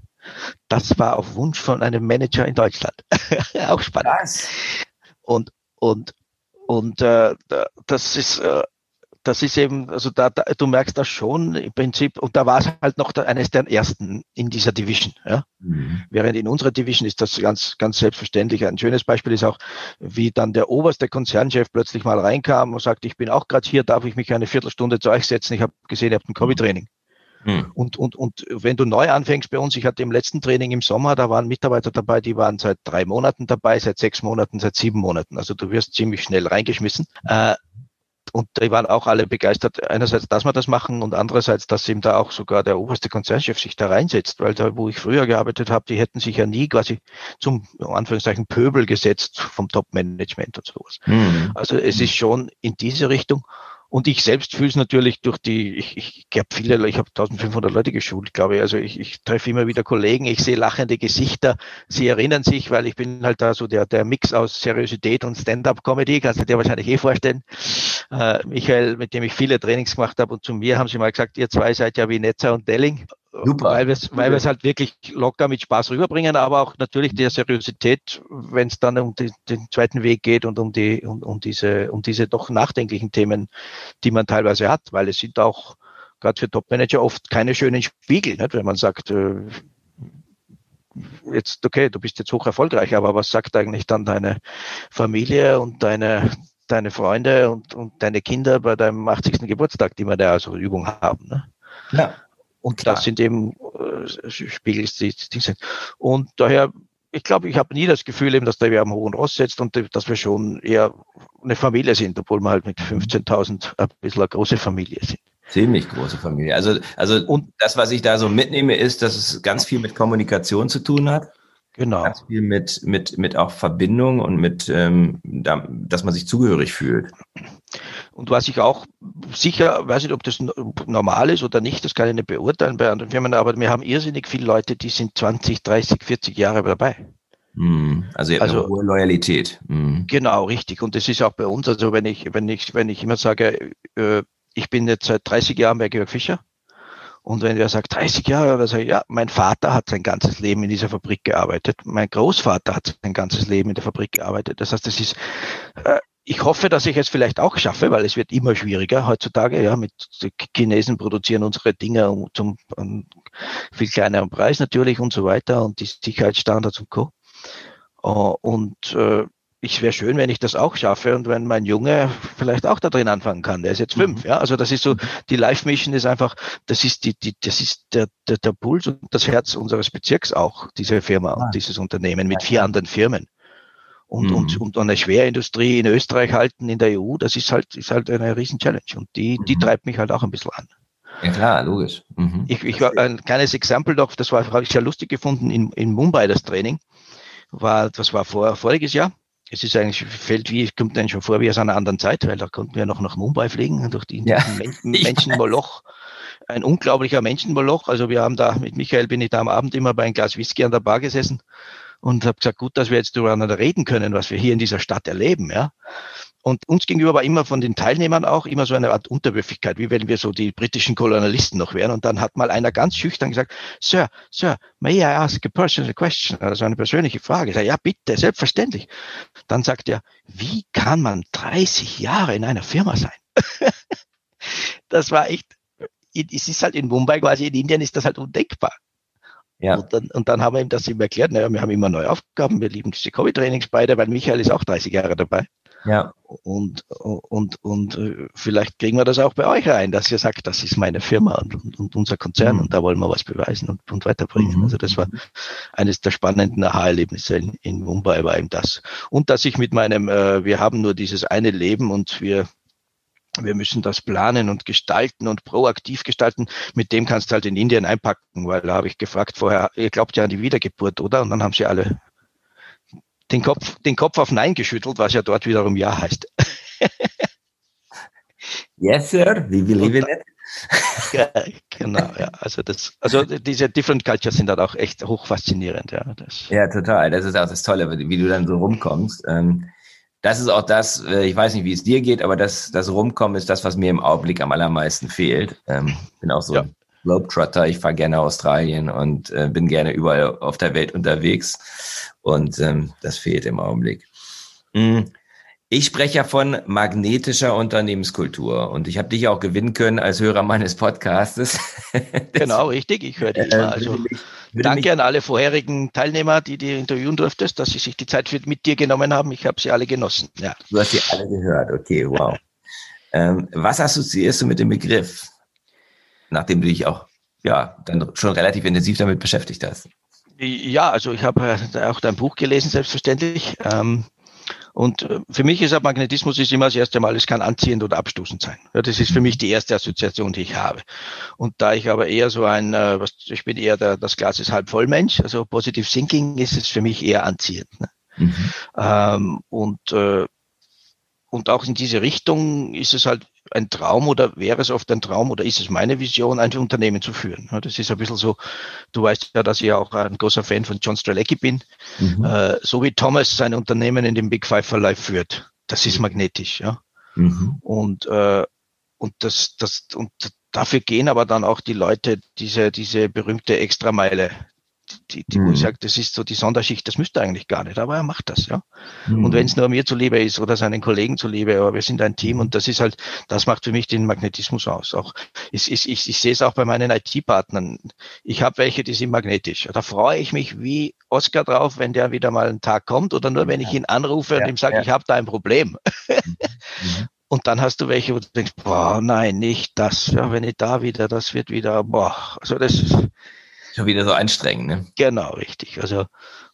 S3: das war auf Wunsch von einem Manager in Deutschland. Auch spannend. Was? Und, und, und äh, das ist, äh, das ist eben, also da, da, du merkst das schon im Prinzip, und da war es halt noch der, eines der ersten in dieser Division. Ja? Mhm. Während in unserer Division ist das ganz, ganz selbstverständlich. Ein schönes Beispiel ist auch, wie dann der oberste Konzernchef plötzlich mal reinkam und sagt, ich bin auch gerade hier, darf ich mich eine Viertelstunde zu euch setzen? Ich habe gesehen, ihr habt ein Covid-Training. Mhm. Und, und, und wenn du neu anfängst bei uns, ich hatte im letzten Training im Sommer, da waren Mitarbeiter dabei, die waren seit drei Monaten dabei, seit sechs Monaten, seit sieben Monaten. Also du wirst ziemlich schnell reingeschmissen. Äh, und die waren auch alle begeistert, einerseits, dass wir das machen und andererseits, dass eben da auch sogar der oberste Konzernchef sich da reinsetzt, weil da, wo ich früher gearbeitet habe, die hätten sich ja nie quasi zum, Anführungszeichen, Pöbel gesetzt vom Top-Management und sowas. Mhm. Also es ist schon in diese Richtung. Und ich selbst fühle es natürlich durch die, ich, ich glaube viele, ich habe 1500 Leute geschult, glaube ich. Also ich, ich treffe immer wieder Kollegen, ich sehe lachende Gesichter. Sie erinnern sich, weil ich bin halt da so der, der Mix aus Seriosität und Stand-up-Comedy, kannst du dir wahrscheinlich eh vorstellen. Äh, Michael, mit dem ich viele Trainings gemacht habe und zu mir haben sie mal gesagt, ihr zwei seid ja wie Netzer und Delling. Super. Weil wir es halt wirklich locker mit Spaß rüberbringen, aber auch natürlich der Seriosität, wenn es dann um die, den zweiten Weg geht und um die um, um diese um diese doch nachdenklichen Themen, die man teilweise hat, weil es sind auch gerade für Topmanager oft keine schönen Spiegel, nicht? wenn man sagt, äh, jetzt okay, du bist jetzt hoch erfolgreich, aber was sagt eigentlich dann deine Familie und deine deine Freunde und, und deine Kinder bei deinem 80. Geburtstag, die wir da also Übung haben. Ne? Ja. Und Klar. das sind eben äh, Spiegel, die, die sind. Und daher, ich glaube, ich habe nie das Gefühl eben, dass der wir am hohen Ross setzt und dass wir schon eher eine Familie sind, obwohl wir halt mit 15.000 ein bisschen eine große Familie sind.
S2: Ziemlich große Familie. Also, also und das, was ich da so mitnehme, ist, dass es ganz viel mit Kommunikation zu tun hat. Genau. Ganz viel mit, mit, mit auch Verbindung und mit, ähm, da, dass man sich zugehörig fühlt.
S3: Und was ich auch sicher, weiß nicht, ob das normal ist oder nicht, das kann ich nicht beurteilen bei anderen Firmen, aber wir haben irrsinnig viele Leute, die sind 20, 30, 40 Jahre dabei.
S2: Hm, also, also hohe Loyalität.
S3: Mhm. Genau, richtig. Und das ist auch bei uns. Also wenn ich, wenn ich, wenn ich immer sage, äh, ich bin jetzt seit 30 Jahren bei Georg Fischer. Und wenn der sagt 30 Jahre, dann sage ich, ja, mein Vater hat sein ganzes Leben in dieser Fabrik gearbeitet. Mein Großvater hat sein ganzes Leben in der Fabrik gearbeitet. Das heißt, das ist, äh, ich hoffe, dass ich es vielleicht auch schaffe, weil es wird immer schwieriger heutzutage. Ja, mit Chinesen produzieren unsere Dinge zum um, viel kleineren Preis natürlich und so weiter und die Sicherheitsstandards und Co. Uh, und äh, ich wäre schön, wenn ich das auch schaffe und wenn mein Junge vielleicht auch da drin anfangen kann. Der ist jetzt fünf, mhm. ja. Also das ist so, die Life Mission ist einfach, das ist die, die, das ist der, der, der Puls und das Herz unseres Bezirks auch, diese Firma und dieses Unternehmen mit vier anderen Firmen und, mhm. und, und eine Schwerindustrie in Österreich halten, in der EU, das ist halt, ist halt eine riesen Challenge. Und die, die mhm. treibt mich halt auch ein bisschen an.
S2: Ja klar, logisch. Mhm.
S3: Ich, ich ein kleines Exempel doch, das war, habe ich sehr lustig gefunden, in, in Mumbai das Training. War, das war vor, voriges Jahr. Es ist eigentlich, fällt wie, kommt dann schon vor wie aus einer anderen Zeit, weil da konnten wir noch nach Mumbai fliegen, durch die ja. Men Menschenmoloch. Ein unglaublicher Menschenmoloch. Also wir haben da, mit Michael bin ich da am Abend immer bei einem Glas Whisky an der Bar gesessen und habe gesagt, gut, dass wir jetzt darüber reden können, was wir hier in dieser Stadt erleben, ja. Und uns gegenüber war immer von den Teilnehmern auch immer so eine Art Unterwürfigkeit, wie wenn wir so die britischen Kolonialisten noch wären. Und dann hat mal einer ganz schüchtern gesagt, Sir, Sir, may I ask a personal question? Also eine persönliche Frage. Sage, ja, bitte, selbstverständlich. Dann sagt er, wie kann man 30 Jahre in einer Firma sein? das war echt, es ist halt in Mumbai quasi, in Indien ist das halt undenkbar. Ja. Und, dann, und dann haben wir ihm das ihm erklärt, naja, wir haben immer neue Aufgaben, wir lieben diese Covid-Trainings beide, weil Michael ist auch 30 Jahre dabei. Ja. Und, und, und äh, vielleicht kriegen wir das auch bei euch rein, dass ihr sagt, das ist meine Firma und, und, und unser Konzern mhm. und da wollen wir was beweisen und, und weiterbringen. Mhm. Also das war eines der spannenden Aha-Erlebnisse in, in Mumbai war eben das. Und dass ich mit meinem, äh, wir haben nur dieses eine Leben und wir wir müssen das planen und gestalten und proaktiv gestalten. Mit dem kannst du halt in Indien einpacken, weil da habe ich gefragt vorher, ihr glaubt ja an die Wiedergeburt, oder? Und dann haben sie alle den Kopf, den Kopf auf Nein geschüttelt, was ja dort wiederum Ja heißt.
S2: yes, sir, we believe in it.
S3: ja, genau, ja. Also das, also diese Different Cultures sind dann auch echt hoch faszinierend, ja. Das.
S2: Ja, total. Das ist auch das Tolle, wie du dann so rumkommst. Ähm, das ist auch das, äh, ich weiß nicht, wie es dir geht, aber das, das Rumkommen ist das, was mir im Augenblick am allermeisten fehlt. Ähm, bin auch so ja. Globetrotter, ich fahre gerne Australien und äh, bin gerne überall auf der Welt unterwegs. Und ähm, das fehlt im Augenblick. Mhm. Ich spreche ja von magnetischer Unternehmenskultur und ich habe dich auch gewinnen können als Hörer meines Podcastes.
S3: genau, richtig. Ich höre dich. Äh, also danke an alle vorherigen Teilnehmer, die du interviewen durftest, dass sie sich die Zeit mit dir genommen haben. Ich habe sie alle genossen. Ja.
S2: Du hast sie alle gehört. Okay, wow. ähm, was assoziierst du mit dem Begriff, nachdem du dich auch ja dann schon relativ intensiv damit beschäftigt hast?
S3: Ja, also ich habe äh, auch dein Buch gelesen, selbstverständlich. Ähm, und äh, für mich ist Magnetismus ist immer das erste Mal, es kann anziehend oder abstoßend sein. Ja, das ist für mich die erste Assoziation, die ich habe. Und da ich aber eher so ein, äh, was, ich bin eher der, das Glas ist halb voll Mensch, also Positive Thinking ist es für mich eher anziehend. Ne? Mhm. Ähm, und, äh, und auch in diese Richtung ist es halt ein Traum oder wäre es oft ein Traum oder ist es meine Vision, ein Unternehmen zu führen? Das ist ein bisschen so, du weißt ja, dass ich auch ein großer Fan von John Strelecki bin. Mhm. Äh, so wie Thomas sein Unternehmen in dem Big Five for Life führt. Das ist magnetisch, ja. Mhm. Und, äh, und das, das, und dafür gehen aber dann auch die Leute diese, diese berühmte Extrameile, die, die mhm. sagt, das ist so die Sonderschicht, das müsste eigentlich gar nicht, aber er macht das, ja. Mhm. Und wenn es nur mir zuliebe ist oder seinen Kollegen zuliebe, aber wir sind ein Team und das ist halt, das macht für mich den Magnetismus aus. Auch ich, ich, ich, ich sehe es auch bei meinen IT-Partnern. Ich habe welche, die sind magnetisch. Da freue ich mich wie Oscar drauf, wenn der wieder mal einen Tag kommt oder nur wenn ich ihn anrufe ja, und ihm sage, ja. ich habe da ein Problem. Mhm. mhm. Und dann hast du welche, wo du denkst, boah, nein, nicht das. Ja, wenn ich da wieder, das wird wieder, boah, also das ist,
S2: Schon wieder so anstrengend, ne?
S3: Genau, richtig. Also,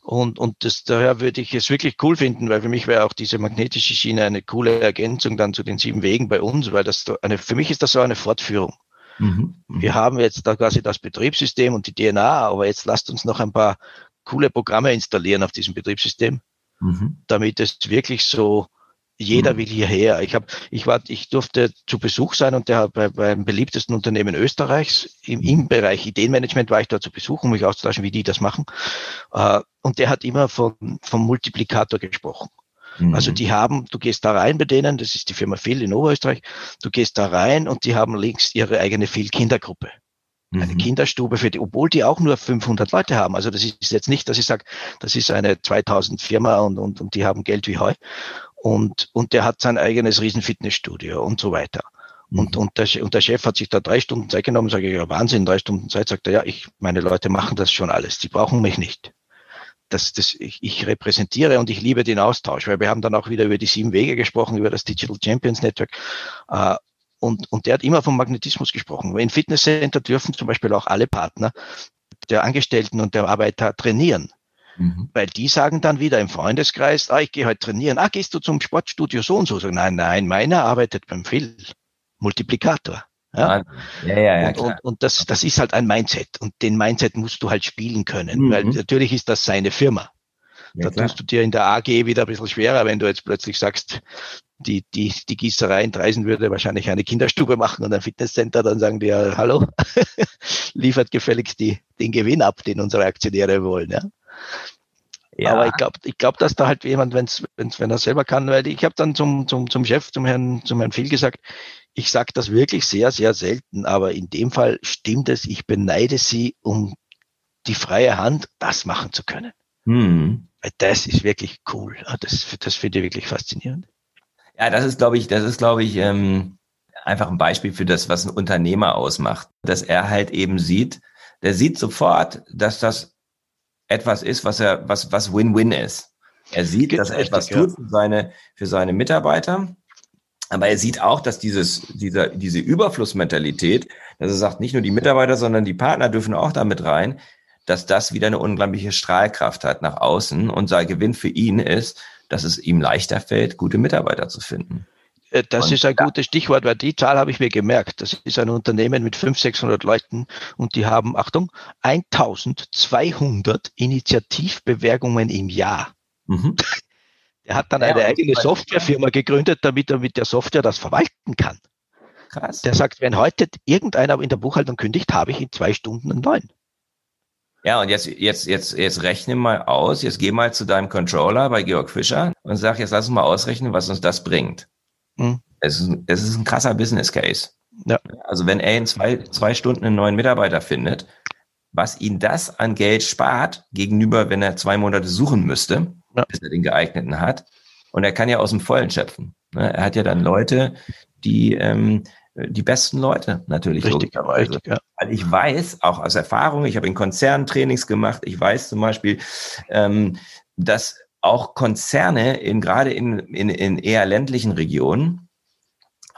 S3: und, und das, daher würde ich es wirklich cool finden, weil für mich wäre auch diese magnetische Schiene eine coole Ergänzung dann zu den sieben Wegen bei uns, weil das eine, für mich ist das so eine Fortführung. Mhm. mhm. Wir haben jetzt da quasi das Betriebssystem und die DNA, aber jetzt lasst uns noch ein paar coole Programme installieren auf diesem Betriebssystem, mhm. damit es wirklich so jeder mhm. will hierher. Ich habe, ich war, ich durfte zu Besuch sein und der bei, beim beliebtesten Unternehmen Österreichs im, im. Bereich Ideenmanagement war ich dort zu Besuch, um mich auszutauschen, wie die das machen. Uh, und der hat immer von, vom Multiplikator gesprochen. Mhm. Also die haben, du gehst da rein bei denen, das ist die Firma Phil in Oberösterreich, du gehst da rein und die haben links ihre eigene Phil Kindergruppe. Mhm. Eine Kinderstube für die, obwohl die auch nur 500 Leute haben. Also das ist jetzt nicht, dass ich sage, das ist eine 2000 Firma und, und, und die haben Geld wie Heu und, und der hat sein eigenes Riesenfitnessstudio und so weiter. Und, mhm. und, der, und der Chef hat sich da drei Stunden Zeit genommen, sage ich, ja Wahnsinn, drei Stunden Zeit, sagt er, ja, ich, meine Leute machen das schon alles, die brauchen mich nicht. Das, das, ich, ich repräsentiere und ich liebe den Austausch, weil wir haben dann auch wieder über die sieben Wege gesprochen, über das Digital Champions Network. Äh, und, und der hat immer vom Magnetismus gesprochen. In Fitnesscenter dürfen zum Beispiel auch alle Partner der Angestellten und der Arbeiter trainieren. Mhm. Weil die sagen dann wieder im Freundeskreis, ah, ich gehe heute trainieren. Ah, gehst du zum Sportstudio so und so? so nein, nein, meiner arbeitet beim Phil. Multiplikator. Ja, ja, ja, ja und, und, und, das, das ist halt ein Mindset. Und den Mindset musst du halt spielen können, mhm. weil natürlich ist das seine Firma. Ja, da klar. tust du dir in der AG wieder ein bisschen schwerer, wenn du jetzt plötzlich sagst, die, die, die Gießerei in Dreisen würde wahrscheinlich eine Kinderstube machen und ein Fitnesscenter, dann sagen die ja, hallo, liefert gefälligst die, den Gewinn ab, den unsere Aktionäre wollen. Ja? Ja. Aber ich glaube, ich glaub, dass da halt jemand, wenn's, wenn's, wenn er selber kann, weil ich habe dann zum, zum, zum Chef, zum Herrn, zum Herrn Phil gesagt, ich sage das wirklich sehr, sehr selten, aber in dem Fall stimmt es, ich beneide sie um die freie Hand, das machen zu können. Hm. Das ist wirklich cool. Das, das finde ich wirklich faszinierend.
S2: Ja, das ist, glaube ich, das ist, glaube ich, ähm, einfach ein Beispiel für das, was ein Unternehmer ausmacht. Dass er halt eben sieht, der sieht sofort, dass das etwas ist, was er, was, was Win-Win ist. Er sieht, dass er etwas tut für seine, für seine Mitarbeiter. Aber er sieht auch, dass dieses, dieser, diese Überflussmentalität, dass er sagt, nicht nur die Mitarbeiter, sondern die Partner dürfen auch damit rein, dass das wieder eine unglaubliche Strahlkraft hat nach außen. Und sein Gewinn für ihn ist, dass es ihm leichter fällt, gute Mitarbeiter zu finden.
S3: Äh, das und ist ein gutes Stichwort, weil die Zahl habe ich mir gemerkt. Das ist ein Unternehmen mit 500, 600 Leuten und die haben, Achtung, 1200 Initiativbewerbungen im Jahr. Mhm. Er hat dann ja, eine eigene Softwarefirma gegründet, damit er mit der Software das verwalten kann. Krass. Der sagt, wenn heute irgendeiner in der Buchhaltung kündigt, habe ich in zwei Stunden einen neuen.
S2: Ja, und jetzt, jetzt, jetzt, jetzt rechne mal aus, jetzt geh mal zu deinem Controller bei Georg Fischer und sag, jetzt lass uns mal ausrechnen, was uns das bringt. Mhm. Es, ist, es ist ein krasser Business Case. Ja. Also wenn er in zwei, zwei Stunden einen neuen Mitarbeiter findet, was ihn das an Geld spart, gegenüber, wenn er zwei Monate suchen müsste, ja. bis er den geeigneten hat. Und er kann ja aus dem Vollen schöpfen. Ne? Er hat ja dann Leute, die ähm, die besten Leute natürlich.
S3: Richtig, richtig
S2: ja. Weil ich weiß, auch aus Erfahrung, ich habe in Konzernen Trainings gemacht, ich weiß zum Beispiel, ähm, dass auch Konzerne in gerade in, in, in eher ländlichen Regionen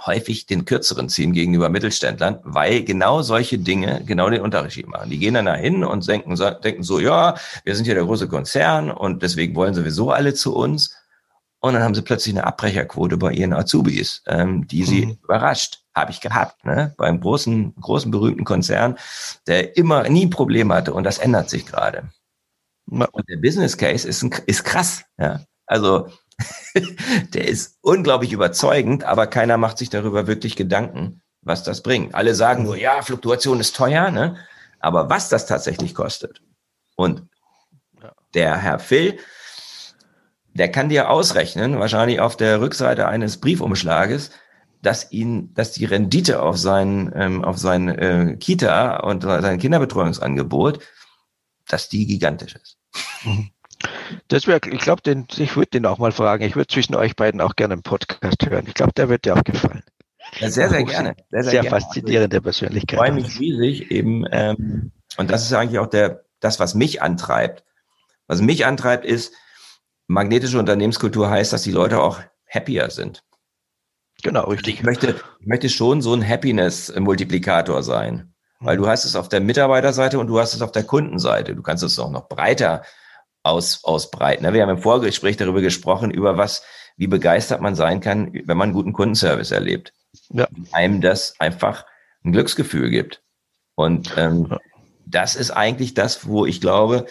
S2: häufig den kürzeren ziehen gegenüber Mittelständlern, weil genau solche Dinge genau den Unterschied machen. Die gehen dann dahin und denken, denken so, ja, wir sind ja der große Konzern und deswegen wollen sowieso alle zu uns. Und dann haben sie plötzlich eine Abbrecherquote bei ihren Azubis, ähm, die sie mhm. überrascht. Habe ich gehabt, ne? Beim großen, großen berühmten Konzern, der immer nie ein Problem hatte und das ändert sich gerade. Und der Business Case ist, ein, ist krass, ja. Also der ist unglaublich überzeugend, aber keiner macht sich darüber wirklich Gedanken, was das bringt. Alle sagen nur, ja, Fluktuation ist teuer, ne? Aber was das tatsächlich kostet. Und der Herr Phil, der kann dir ausrechnen, wahrscheinlich auf der Rückseite eines Briefumschlages, dass ihn, dass die Rendite auf sein, ähm, auf sein äh, Kita und sein Kinderbetreuungsangebot, dass die gigantisch ist.
S3: Das wäre, ich glaube, den, ich würde den auch mal fragen. Ich würde zwischen euch beiden auch gerne einen Podcast hören. Ich glaube, der wird dir auch gefallen.
S2: Ja, sehr, sehr gerne.
S3: Sehr, sehr, sehr gerne. faszinierende Persönlichkeit.
S2: Ich freue mich riesig eben. Ähm, und das ist eigentlich auch der, das, was mich antreibt. Was mich antreibt, ist, magnetische Unternehmenskultur heißt, dass die Leute auch happier sind.
S3: Genau, richtig.
S2: Ich möchte, ich möchte schon so ein Happiness-Multiplikator sein. Weil du hast es auf der Mitarbeiterseite und du hast es auf der Kundenseite. Du kannst es auch noch breiter aus, ausbreiten. Wir haben im Vorgespräch darüber gesprochen, über was, wie begeistert man sein kann, wenn man einen guten Kundenservice erlebt. Ja. Einem das einfach ein Glücksgefühl gibt. Und ähm, ja. das ist eigentlich das, wo ich glaube,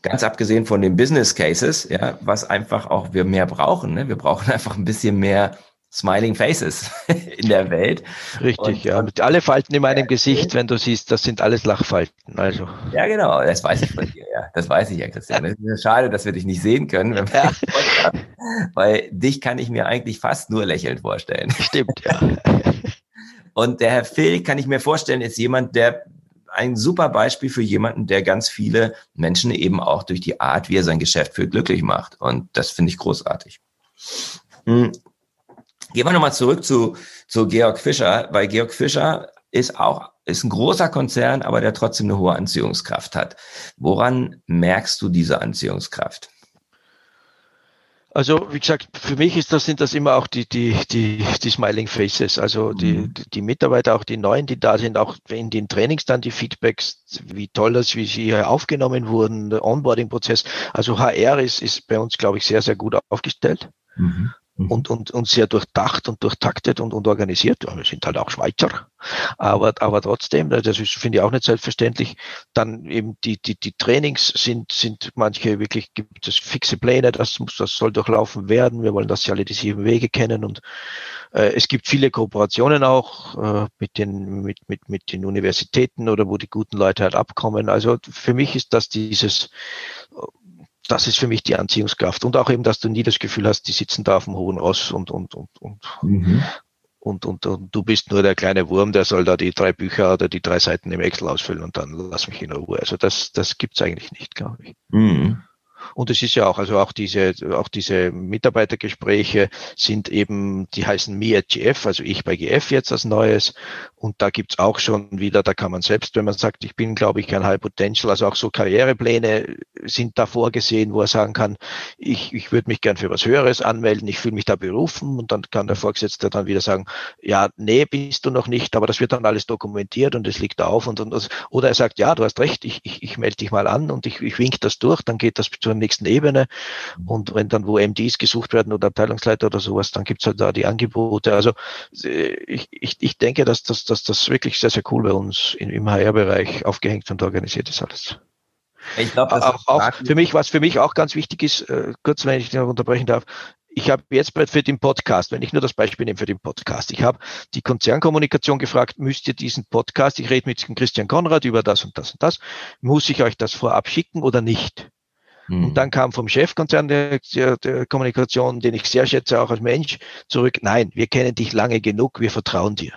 S2: ganz abgesehen von den Business Cases, ja, was einfach auch wir mehr brauchen. Ne? Wir brauchen einfach ein bisschen mehr Smiling Faces in der Welt.
S3: Richtig, und, ja. Mit alle Falten in meinem Gesicht, wenn du siehst, das sind alles Lachfalten. Also.
S2: Ja, genau, das weiß ich von dir, ja. Das weiß ich ja, Christian. Es ist schade, dass wir dich nicht sehen können, ja. weil dich kann ich mir eigentlich fast nur lächelnd vorstellen.
S3: Stimmt, ja.
S2: Und der Herr Phil kann ich mir vorstellen, ist jemand, der ein super Beispiel für jemanden, der ganz viele Menschen eben auch durch die Art, wie er sein Geschäft führt, glücklich macht. Und das finde ich großartig. Gehen wir nochmal zurück zu, zu Georg Fischer, weil Georg Fischer ist auch, ist ein großer Konzern, aber der trotzdem eine hohe Anziehungskraft hat. Woran merkst du diese Anziehungskraft?
S3: Also wie gesagt, für mich ist das, sind das immer auch die, die, die, die Smiling Faces, also die, mhm. die Mitarbeiter, auch die Neuen, die da sind, auch in den Trainings dann die Feedbacks, wie toll das, wie sie hier aufgenommen wurden, der Onboarding-Prozess. Also HR ist, ist bei uns, glaube ich, sehr, sehr gut aufgestellt. Mhm. Mhm. und, und, und sehr durchdacht und durchtaktet und, und organisiert. wir sind halt auch Schweizer, aber, aber trotzdem, das ist, finde ich auch nicht selbstverständlich. Dann eben die, die, die Trainings sind, sind manche wirklich, gibt es fixe Pläne, das muss, das soll durchlaufen werden. Wir wollen, dass sie alle die sieben Wege kennen und äh, es gibt viele Kooperationen auch äh, mit den, mit, mit, mit den Universitäten oder wo die guten Leute halt abkommen. Also für mich ist das dieses, das ist für mich die Anziehungskraft. Und auch eben, dass du nie das Gefühl hast, die sitzen da auf dem hohen Ross und, und, und, und, mhm. und, und, und, du bist nur der kleine Wurm, der soll da die drei Bücher oder die drei Seiten im Excel ausfüllen und dann lass mich in Ruhe. Also das, das gibt's eigentlich nicht, glaube ich. Mhm. Und es ist ja auch, also auch diese, auch diese Mitarbeitergespräche sind eben, die heißen Me at GF, also ich bei GF jetzt als Neues. Und da gibt's auch schon wieder, da kann man selbst, wenn man sagt, ich bin, glaube ich, kein High Potential, also auch so Karrierepläne sind da vorgesehen, wo er sagen kann, ich, ich würde mich gern für was Höheres anmelden, ich fühle mich da berufen und dann kann der Vorgesetzte dann wieder sagen, ja, nee, bist du noch nicht, aber das wird dann alles dokumentiert und es liegt auf und, und oder er sagt, ja, du hast recht, ich, ich, ich melde dich mal an und ich, ich wink das durch, dann geht das zu nächsten Ebene. Und wenn dann wo MDs gesucht werden oder Abteilungsleiter oder sowas, dann gibt's halt da die Angebote. Also äh, ich, ich, ich denke, dass das, dass das wirklich sehr, sehr cool bei uns im HR-Bereich aufgehängt und organisiert ist alles. Ich glaube, auch, auch für mich, was für mich auch ganz wichtig ist, äh, kurz, wenn ich noch unterbrechen darf, ich habe jetzt für den Podcast, wenn ich nur das Beispiel nehme für den Podcast, ich habe die Konzernkommunikation gefragt, müsst ihr diesen Podcast, ich rede mit Christian Konrad über das und das und das, muss ich euch das vorab schicken oder nicht? Mhm. Und dann kam vom Chefkonzern der, der, Kommunikation, den ich sehr schätze, auch als Mensch, zurück, nein, wir kennen dich lange genug, wir vertrauen dir.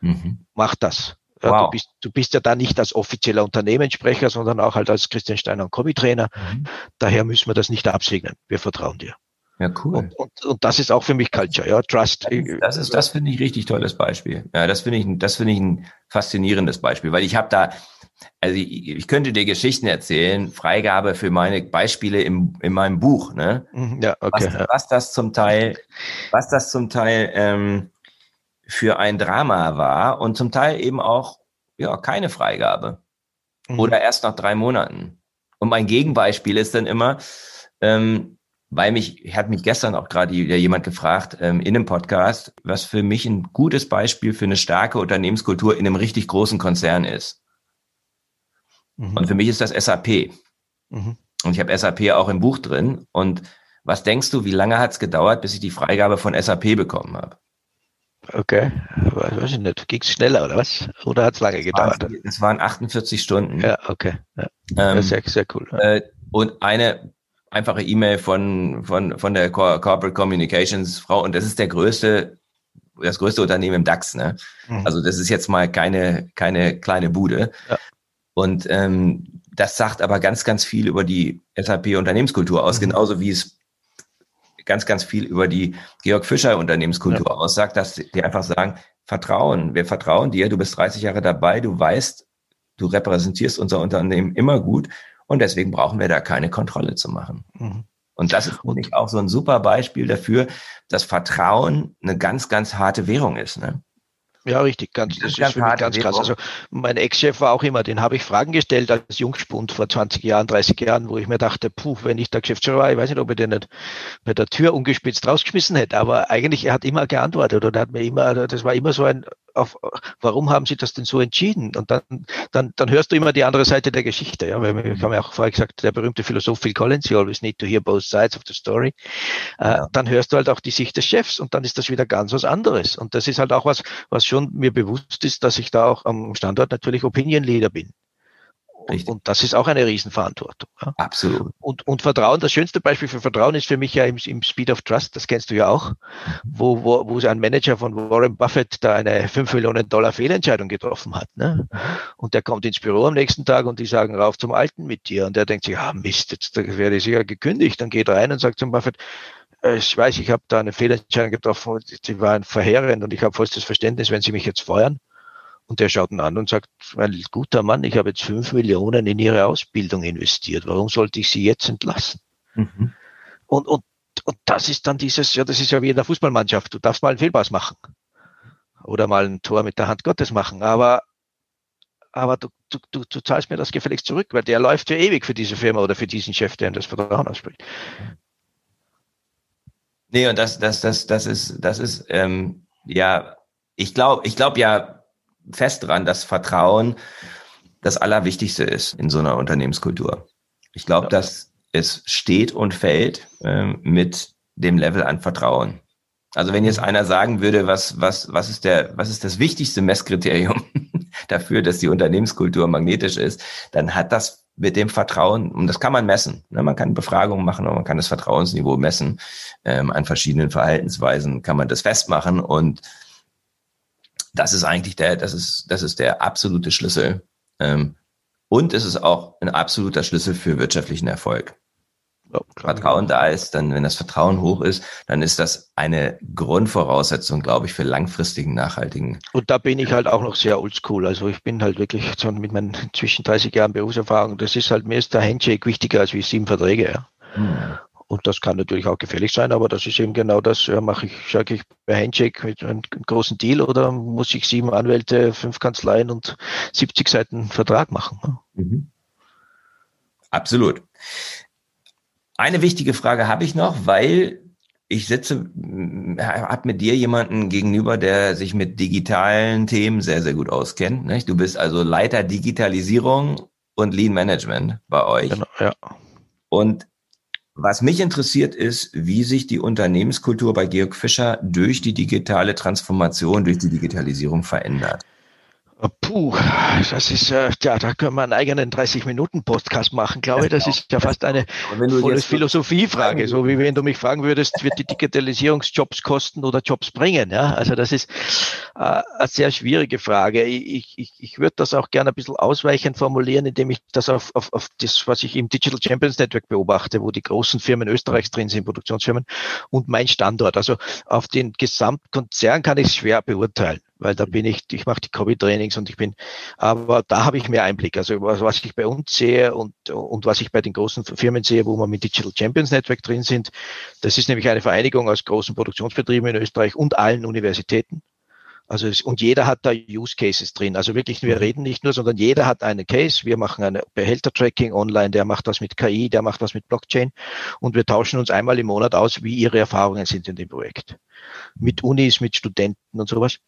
S3: Mhm. Mach das. Wow. Du, bist, du bist ja da nicht als offizieller Unternehmenssprecher, sondern auch halt als Christian Steiner und Kombi-Trainer. Mhm. Daher müssen wir das nicht absegnen. Wir vertrauen dir.
S2: Ja, cool.
S3: Und, und, und das ist auch für mich Culture, ja, Trust.
S2: Das ist, das finde ich richtig tolles Beispiel. Ja, das finde ich, das finde ich ein faszinierendes Beispiel, weil ich habe da, also ich, ich könnte dir Geschichten erzählen, Freigabe für meine Beispiele im, in meinem Buch, ne?
S3: Mhm, ja, okay.
S2: Was, was das zum Teil, was das zum Teil ähm, für ein Drama war und zum Teil eben auch ja keine Freigabe mhm. oder erst nach drei Monaten. Und mein Gegenbeispiel ist dann immer, ähm, weil mich, hat mich gestern auch gerade jemand gefragt ähm, in einem Podcast, was für mich ein gutes Beispiel für eine starke Unternehmenskultur in einem richtig großen Konzern ist. Mhm. Und für mich ist das SAP. Mhm. Und ich habe SAP auch im Buch drin. Und was denkst du, wie lange hat es gedauert, bis ich die Freigabe von SAP bekommen habe?
S3: Okay, weiß ich nicht. Ging es schneller oder was? Oder hat es lange gedauert?
S2: Es waren 48 Stunden.
S3: Ja, okay. Ja. Ähm, sehr, sehr cool.
S2: Äh, und eine einfache E-Mail von, von, von der Corporate Communications Frau und das ist der größte, das größte Unternehmen im DAX. Ne? Mhm. Also das ist jetzt mal keine, keine kleine Bude. Ja. Und ähm, das sagt aber ganz, ganz viel über die SAP-Unternehmenskultur aus, mhm. genauso wie es ganz, ganz viel über die Georg Fischer Unternehmenskultur ja. aussagt, dass die einfach sagen, Vertrauen, wir vertrauen dir, du bist 30 Jahre dabei, du weißt, du repräsentierst unser Unternehmen immer gut und deswegen brauchen wir da keine Kontrolle zu machen. Mhm. Und das ist finde ich auch so ein super Beispiel dafür, dass Vertrauen eine ganz, ganz harte Währung ist. Ne?
S3: Ja, richtig, ganz, das, das ist für mich ganz krass. Also mein Ex-Chef war auch immer, den habe ich Fragen gestellt als Jungspund vor 20 Jahren, 30 Jahren, wo ich mir dachte, puh, wenn ich der Geschäftsführer war, ich weiß nicht, ob ich den nicht bei der Tür ungespitzt rausgeschmissen hätte, aber eigentlich, er hat immer geantwortet und er hat mir immer, das war immer so ein, auf, warum haben Sie das denn so entschieden? Und dann, dann, dann hörst du immer die andere Seite der Geschichte, ja, weil ich habe ja auch vorher gesagt, der berühmte Philosoph Phil Collins, you always need to hear both sides of the story. Äh, dann hörst du halt auch die Sicht des Chefs und dann ist das wieder ganz was anderes. Und das ist halt auch was, was schon mir bewusst ist, dass ich da auch am Standort natürlich Opinion Leader bin. Und, und, das ist auch eine Riesenverantwortung.
S2: Ja. Absolut.
S3: Und, und Vertrauen, das schönste Beispiel für Vertrauen ist für mich ja im, im Speed of Trust, das kennst du ja auch, wo, wo, wo ein Manager von Warren Buffett da eine 5 Millionen Dollar Fehlentscheidung getroffen hat. Ne? Und der kommt ins Büro am nächsten Tag und die sagen, rauf zum Alten mit dir. Und der denkt sich, ah Mist, jetzt werde ich sicher gekündigt. Dann geht er rein und sagt zum Buffett, äh, ich weiß, ich habe da eine Fehlentscheidung getroffen, sie waren verheerend und ich habe vollstes Verständnis, wenn Sie mich jetzt feuern. Und der schaut ihn an und sagt, mein guter Mann, ich habe jetzt fünf Millionen in Ihre Ausbildung investiert. Warum sollte ich Sie jetzt entlassen? Mhm. Und, und, und das ist dann dieses, ja, das ist ja wie in der Fußballmannschaft. Du darfst mal einen Fehlpass machen. Oder mal ein Tor mit der Hand Gottes machen. Aber, aber du, du, du, du zahlst mir das gefälligst zurück, weil der läuft ja ewig für diese Firma oder für diesen Chef, der ihm das Vertrauen ausspricht.
S2: Nee, und das, das, das, das ist, das ist, ähm, ja, ich glaube, ich glaube ja fest dran, dass Vertrauen das Allerwichtigste ist in so einer Unternehmenskultur. Ich glaube, ja. dass es steht und fällt ähm, mit dem Level an Vertrauen. Also wenn jetzt einer sagen würde, was, was, was ist der, was ist das wichtigste Messkriterium dafür, dass die Unternehmenskultur magnetisch ist, dann hat das mit dem Vertrauen, und das kann man messen. Ne? Man kann Befragungen machen und man kann das Vertrauensniveau messen. Ähm, an verschiedenen Verhaltensweisen kann man das festmachen und das ist eigentlich der, das ist, das ist der absolute Schlüssel. Ähm, und es ist auch ein absoluter Schlüssel für wirtschaftlichen Erfolg. Ja, Vertrauen da ist, dann, wenn das Vertrauen hoch ist, dann ist das eine Grundvoraussetzung, glaube ich, für langfristigen, nachhaltigen.
S3: Und da bin ich halt auch noch sehr oldschool. Also ich bin halt wirklich schon mit meinen zwischen 30 Jahren Berufserfahrung, das ist halt, mir ist der Handshake wichtiger als wie sieben Verträge. Ja. Hm. Und das kann natürlich auch gefährlich sein, aber das ist eben genau das, ja, mache ich, sage ich bei Handshake mit einem großen Deal oder muss ich sieben Anwälte, fünf Kanzleien und 70 Seiten Vertrag machen?
S2: Mhm. Absolut. eine wichtige Frage habe ich noch, weil ich sitze, habe mit dir jemanden gegenüber, der sich mit digitalen Themen sehr, sehr gut auskennt. Nicht? Du bist also Leiter Digitalisierung und Lean Management bei euch. Genau, ja. Und was mich interessiert ist, wie sich die Unternehmenskultur bei Georg Fischer durch die digitale Transformation, durch die Digitalisierung verändert.
S3: Puh, das ist, äh, ja, da können wir einen eigenen 30-Minuten-Podcast machen, glaube ich. Das ist ja fast eine volle Philosophiefrage. So wie wenn du mich fragen würdest, wird die Digitalisierungsjobs kosten oder Jobs bringen? Ja, also das ist äh, eine sehr schwierige Frage. Ich, ich, ich würde das auch gerne ein bisschen ausweichend formulieren, indem ich das auf, auf, auf das, was ich im Digital Champions Network beobachte, wo die großen Firmen Österreichs drin sind, Produktionsfirmen, und mein Standort. Also auf den Gesamtkonzern kann ich es schwer beurteilen weil da bin ich, ich mache die Covid-Trainings und ich bin, aber da habe ich mehr Einblick. Also was ich bei uns sehe und, und was ich bei den großen Firmen sehe, wo wir mit Digital Champions Network drin sind, das ist nämlich eine Vereinigung aus großen Produktionsbetrieben in Österreich und allen Universitäten. Also es, und jeder hat da Use Cases drin. Also wirklich, wir mhm. reden nicht nur, sondern jeder hat einen Case. Wir machen eine Behälter-Tracking online, der macht was mit KI, der macht was mit Blockchain und wir tauschen uns einmal im Monat aus, wie ihre Erfahrungen sind in dem Projekt. Mit Unis, mit Studenten und sowas.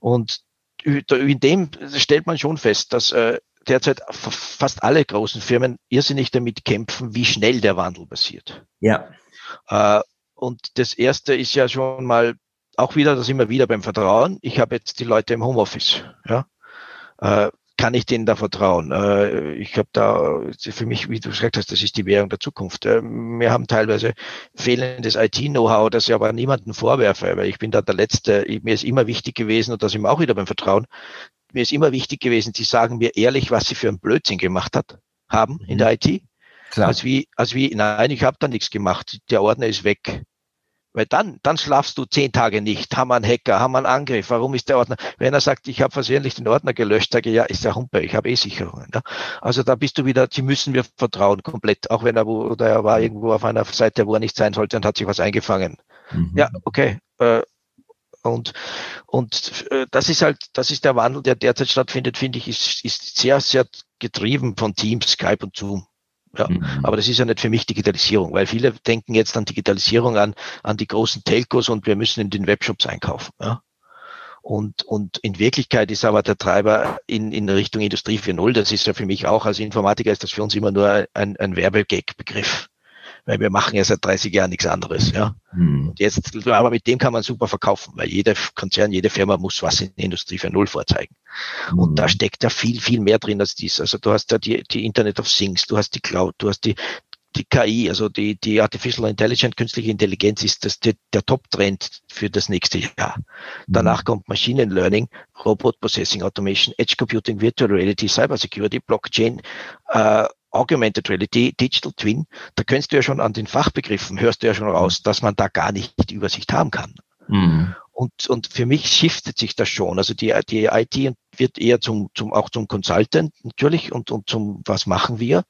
S3: Und in dem stellt man schon fest, dass äh, derzeit fast alle großen Firmen irrsinnig damit kämpfen, wie schnell der Wandel passiert.
S2: Ja.
S3: Äh, und das erste ist ja schon mal auch wieder, das immer wieder beim Vertrauen. Ich habe jetzt die Leute im Homeoffice. Ja? Äh, kann ich denen da vertrauen? Äh, ich habe da für mich, wie du gesagt hast, das ist die Währung der Zukunft. Äh, wir haben teilweise fehlendes IT-Know-how, das ich aber niemanden vorwerfe, weil ich bin da der Letzte. Mir ist immer wichtig gewesen, und das immer auch wieder beim Vertrauen, mir ist immer wichtig gewesen, sie sagen mir ehrlich, was sie für einen Blödsinn gemacht hat, haben mhm. in der IT. Klar. Als wie, als wie, nein, ich habe da nichts gemacht. Der Ordner ist weg. Weil dann, dann schlafst du zehn Tage nicht. Haben wir einen Hacker, haben wir einen Angriff, warum ist der Ordner? Wenn er sagt, ich habe versehentlich den Ordner gelöscht, sage ich, ja, ist der Humpe, ich habe eh Sicherungen. Ja? Also da bist du wieder, sie müssen mir vertrauen, komplett, auch wenn er wo, oder er war irgendwo auf einer Seite, wo er nicht sein sollte und hat sich was eingefangen. Mhm. Ja, okay. Äh, und und äh, das ist halt, das ist der Wandel, der derzeit stattfindet, finde ich, ist, ist sehr, sehr getrieben von Teams, Skype und Zoom. Ja, mhm. aber das ist ja nicht für mich Digitalisierung, weil viele denken jetzt an Digitalisierung an, an die großen Telcos und wir müssen in den Webshops einkaufen. Ja. Und, und in Wirklichkeit ist aber der Treiber in, in Richtung Industrie 4.0, das ist ja für mich auch als Informatiker, ist das für uns immer nur ein, ein Werbegag-Begriff weil wir machen ja seit 30 Jahren nichts anderes. Ja. Mhm. Und jetzt, aber mit dem kann man super verkaufen, weil jeder Konzern, jede Firma muss was in der Industrie für Null vorzeigen. Mhm. Und da steckt ja viel, viel mehr drin als dies. Also du hast ja die, die Internet of Things, du hast die Cloud, du hast die, die KI, also die, die Artificial Intelligence, künstliche Intelligenz ist das, der, der Top-Trend für das nächste Jahr. Danach mhm. kommt Machine Learning, Robot Processing Automation, Edge Computing, Virtual Reality, Cyber Security, Blockchain, äh, Augmented Reality, Digital Twin, da könntest du ja schon an den Fachbegriffen, hörst du ja schon raus, dass man da gar nicht die Übersicht haben kann. Mhm. Und, und für mich shiftet sich das schon. Also die, die IT wird eher zum, zum, auch zum Consultant natürlich und, und zum, was machen wir,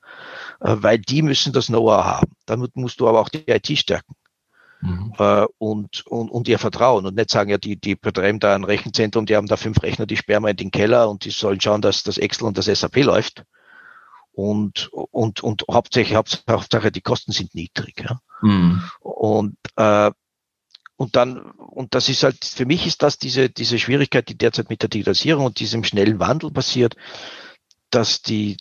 S3: äh, weil die müssen das Know-how haben. Damit musst du aber auch die IT stärken. Mhm. Äh, und, und, und ihr vertrauen und nicht sagen, ja, die, die betreiben da ein Rechenzentrum, die haben da fünf Rechner, die sperren wir in den Keller und die sollen schauen, dass das Excel und das SAP läuft und, und, und hauptsächlich, Hauptsache die Kosten sind niedrig. Ja. Mhm. Und, äh, und dann, und das ist halt, für mich ist das diese, diese Schwierigkeit, die derzeit mit der Digitalisierung und diesem schnellen Wandel passiert, dass die,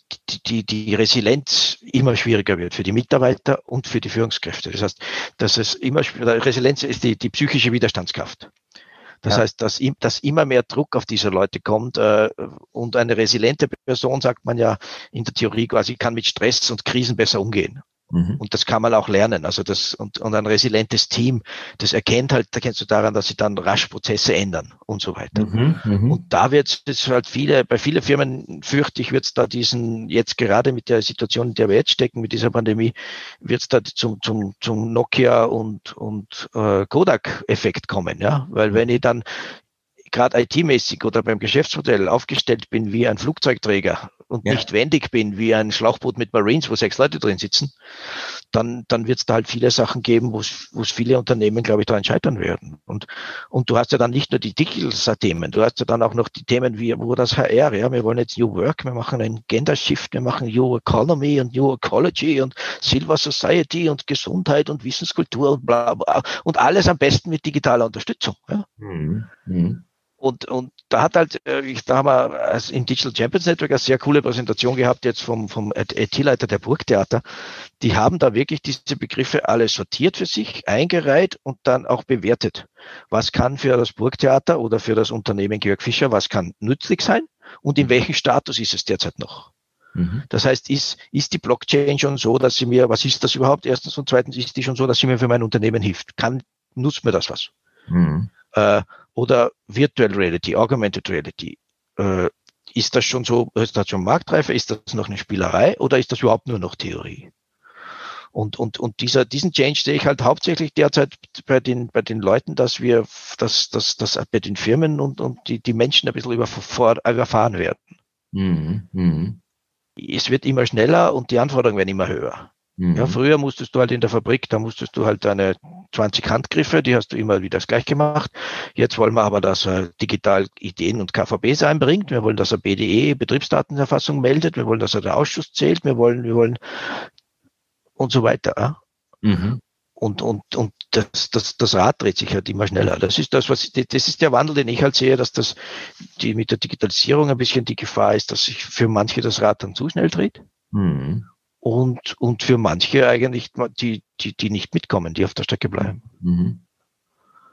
S3: die, die, Resilienz immer schwieriger wird für die Mitarbeiter und für die Führungskräfte. Das heißt, dass es immer, Resilienz ist die, die psychische Widerstandskraft. Das ja. heißt, dass, dass immer mehr Druck auf diese Leute kommt äh, und eine resiliente Person, sagt man ja in der Theorie quasi, kann mit Stress und Krisen besser umgehen. Mhm. Und das kann man auch lernen. Also das, und, und ein resilientes Team, das erkennt halt, da kennst du daran, dass sie dann rasch Prozesse ändern und so weiter. Mhm, mhm. und da wird es halt viele, bei vielen Firmen fürchte ich, wird es da diesen, jetzt gerade mit der Situation, in der wir jetzt stecken, mit dieser Pandemie, wird es da zum, zum, zum Nokia und, und äh, Kodak-Effekt kommen, ja. Weil wenn ich dann gerade IT-mäßig oder beim Geschäftsmodell aufgestellt bin wie ein Flugzeugträger und ja. nicht wendig bin wie ein Schlauchboot mit Marines, wo sechs Leute drin sitzen, dann, dann wird es da halt viele Sachen geben, wo es viele Unternehmen, glaube ich, daran scheitern werden. Und, und du hast ja dann nicht nur die Digital-Themen, du hast ja dann auch noch die Themen wie wo das HR, ja, wir wollen jetzt New Work, wir machen einen Gender Shift, wir machen New Economy und New Ecology und Silver Society und Gesundheit und Wissenskultur und bla bla und alles am besten mit digitaler Unterstützung. Ja. Mhm. Mhm. Und, und da hat halt, äh, ich, da haben wir im Digital Champions Network eine sehr coole Präsentation gehabt jetzt vom, vom IT-Leiter der Burgtheater. Die haben da wirklich diese Begriffe alle sortiert für sich, eingereiht und dann auch bewertet. Was kann für das Burgtheater oder für das Unternehmen Georg Fischer, was kann nützlich sein und in welchem Status ist es derzeit noch? Mhm. Das heißt, ist, ist die Blockchain schon so, dass sie mir, was ist das überhaupt? Erstens und zweitens, ist die schon so, dass sie mir für mein Unternehmen hilft? Kann, nutzt mir das was? Mhm. Äh, oder Virtual Reality, Augmented Reality. Äh, ist das schon so, ist das schon Marktreife? Ist das noch eine Spielerei oder ist das überhaupt nur noch Theorie? Und, und, und dieser, diesen Change sehe ich halt hauptsächlich derzeit bei den, bei den Leuten, dass wir, dass, dass, dass bei den Firmen und, und die, die Menschen ein bisschen überfahren werden. Mhm. Mhm. Es wird immer schneller und die Anforderungen werden immer höher. Mhm. Ja, früher musstest du halt in der Fabrik, da musstest du halt deine 20 Handgriffe, die hast du immer wieder gleich gemacht. Jetzt wollen wir aber, dass er digital Ideen und KVBs einbringt. Wir wollen, dass er BDE, Betriebsdatenerfassung meldet. Wir wollen, dass er der Ausschuss zählt. Wir wollen, wir wollen und so weiter. Ja? Mhm. Und, und, und das, das, das Rad dreht sich halt immer schneller. Das ist das, was, das ist der Wandel, den ich halt sehe, dass das, die mit der Digitalisierung ein bisschen die Gefahr ist, dass sich für manche das Rad dann zu schnell dreht. Mhm und, und für manche eigentlich, die, die, die nicht mitkommen, die auf der Strecke bleiben. Mhm.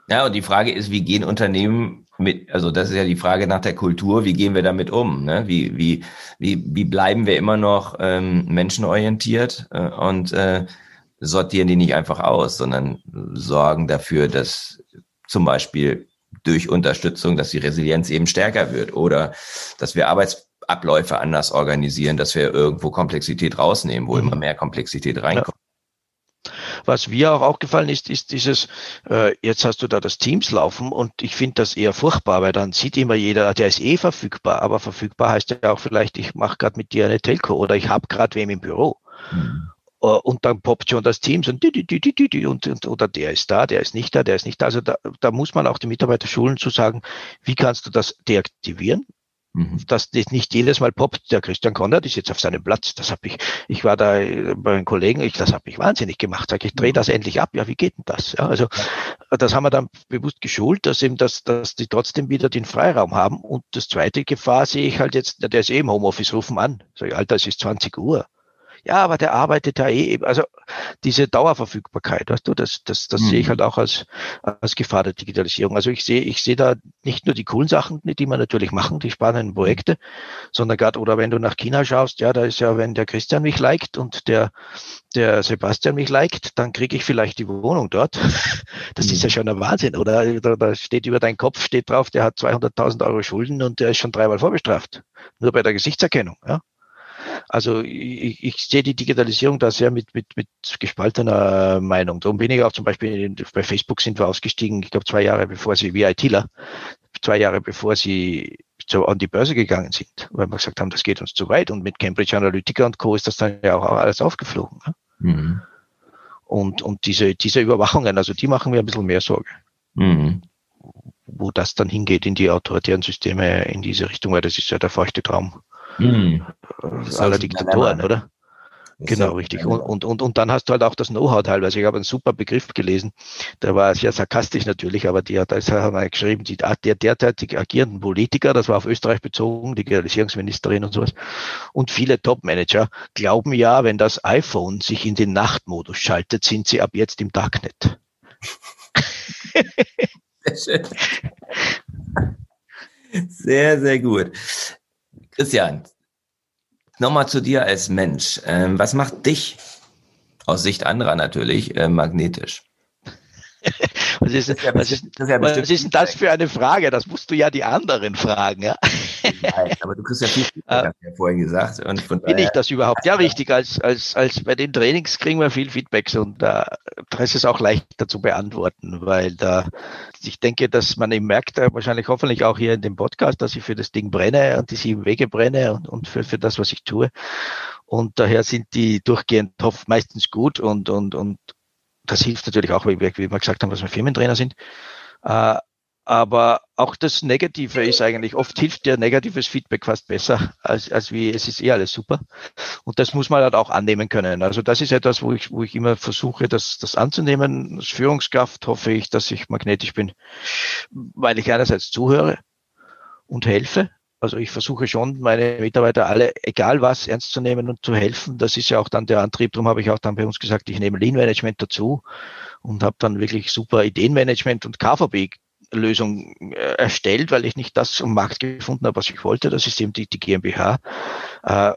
S2: Ja, und die Frage ist, wie gehen Unternehmen mit, also das ist ja die Frage nach der Kultur, wie gehen wir damit um? Ne? Wie, wie, wie, wie bleiben wir immer noch ähm, menschenorientiert äh, und äh, sortieren die nicht einfach aus, sondern sorgen dafür, dass zum Beispiel durch Unterstützung, dass die Resilienz eben stärker wird oder dass wir Arbeits Abläufe anders organisieren, dass wir irgendwo Komplexität rausnehmen, wo mhm. immer mehr Komplexität reinkommt.
S3: Ja. Was mir auch aufgefallen ist, ist dieses, äh, jetzt hast du da das Teams laufen und ich finde das eher furchtbar, weil dann sieht immer jeder, der ist eh verfügbar, aber verfügbar heißt ja auch vielleicht, ich mache gerade mit dir eine Telco oder ich habe gerade wem im Büro. Mhm. Uh, und dann poppt schon das Team und, und, und, oder der ist da, der ist nicht da, der ist nicht da. Also da, da muss man auch die Mitarbeiter schulen zu sagen, wie kannst du das deaktivieren? Mhm. Dass das nicht jedes Mal poppt, der Christian Konrad ist jetzt auf seinem Platz. Das habe ich, ich war da bei den Kollegen, ich, das habe ich wahnsinnig gemacht. Sag ich, drehe das endlich ab. Ja, wie geht denn das? Ja, also das haben wir dann bewusst geschult, dass eben das, dass die trotzdem wieder den Freiraum haben. Und das zweite Gefahr sehe ich halt jetzt, der ist eh im Homeoffice, rufen an. Sag ich, Alter, es ist 20 Uhr ja, aber der arbeitet ja eh, also diese Dauerverfügbarkeit, weißt du, das, das, das mhm. sehe ich mhm. halt auch als, als Gefahr der Digitalisierung. Also ich sehe, ich sehe da nicht nur die coolen Sachen, die man natürlich machen, die spannenden Projekte, sondern gerade, oder wenn du nach China schaust, ja, da ist ja, wenn der Christian mich liked und der, der Sebastian mich liked, dann kriege ich vielleicht die Wohnung dort. Das mhm. ist ja mhm. schon ein Wahnsinn, oder? Da, da steht über deinen Kopf, steht drauf, der hat 200.000 Euro Schulden und der ist schon dreimal vorbestraft. Nur bei der Gesichtserkennung, ja. Also ich, ich sehe die Digitalisierung da sehr mit, mit, mit gespaltener Meinung. Darum bin ich auch zum Beispiel bei Facebook sind wir ausgestiegen, ich glaube zwei Jahre bevor sie wie ITler, zwei Jahre bevor sie so an die Börse gegangen sind, weil wir gesagt haben, das geht uns zu weit. Und mit Cambridge Analytica und Co. ist das dann ja auch alles aufgeflogen. Ne? Mhm. Und, und diese, diese Überwachungen, also die machen mir ein bisschen mehr Sorge. Mhm. Wo das dann hingeht in die autoritären Systeme in diese Richtung, weil das ist ja der feuchte Traum hm. aller Diktatoren, oder? Genau, richtig. Und, und, und, und dann hast du halt auch das Know-how teilweise. Ich habe einen super Begriff gelesen, der war sehr sarkastisch natürlich, aber die hat, das haben wir geschrieben, die, der derzeitig agierenden Politiker, das war auf Österreich bezogen, die Digitalisierungsministerin und sowas, und viele Top-Manager glauben ja, wenn das iPhone sich in den Nachtmodus schaltet, sind sie ab jetzt im Darknet.
S2: Sehr schön. Sehr, sehr gut. Christian, nochmal zu dir als Mensch. Ähm, was macht dich aus Sicht anderer natürlich äh, magnetisch?
S3: was ist, was, ist, was ist denn das für eine Frage? Das musst du ja die anderen fragen. Ja?
S2: Nein, aber du kriegst ja viel Feedback, hast du ja vorhin gesagt. Und
S3: von Bin ich das überhaupt? Ja, richtig. Als, als, als bei den Trainings kriegen wir viel Feedbacks und da, da ist es auch leichter zu beantworten, weil da, ich denke, dass man eben merkt, äh, wahrscheinlich hoffentlich auch hier in dem Podcast, dass ich für das Ding brenne und die sieben Wege brenne und, und für, für das, was ich tue. Und daher sind die durchgehend meistens gut und, und, und das hilft natürlich auch, wie wir, wie wir gesagt haben, dass wir Firmentrainer sind. Äh, aber auch das Negative ist eigentlich, oft hilft dir negatives Feedback fast besser, als, als wie es ist eh alles super. Und das muss man halt auch annehmen können. Also das ist etwas, wo ich, wo ich immer versuche, das, das anzunehmen. Als Führungskraft hoffe ich, dass ich magnetisch bin, weil ich einerseits zuhöre und helfe. Also ich versuche schon, meine Mitarbeiter alle, egal was, ernst zu nehmen und zu helfen. Das ist ja auch dann der Antrieb. Darum habe ich auch dann bei uns gesagt, ich nehme Lean Management dazu und habe dann wirklich super Ideenmanagement und KVB Lösung äh, erstellt, weil ich nicht das am Markt gefunden habe, was ich wollte. Das ist eben die, die GmbH, äh,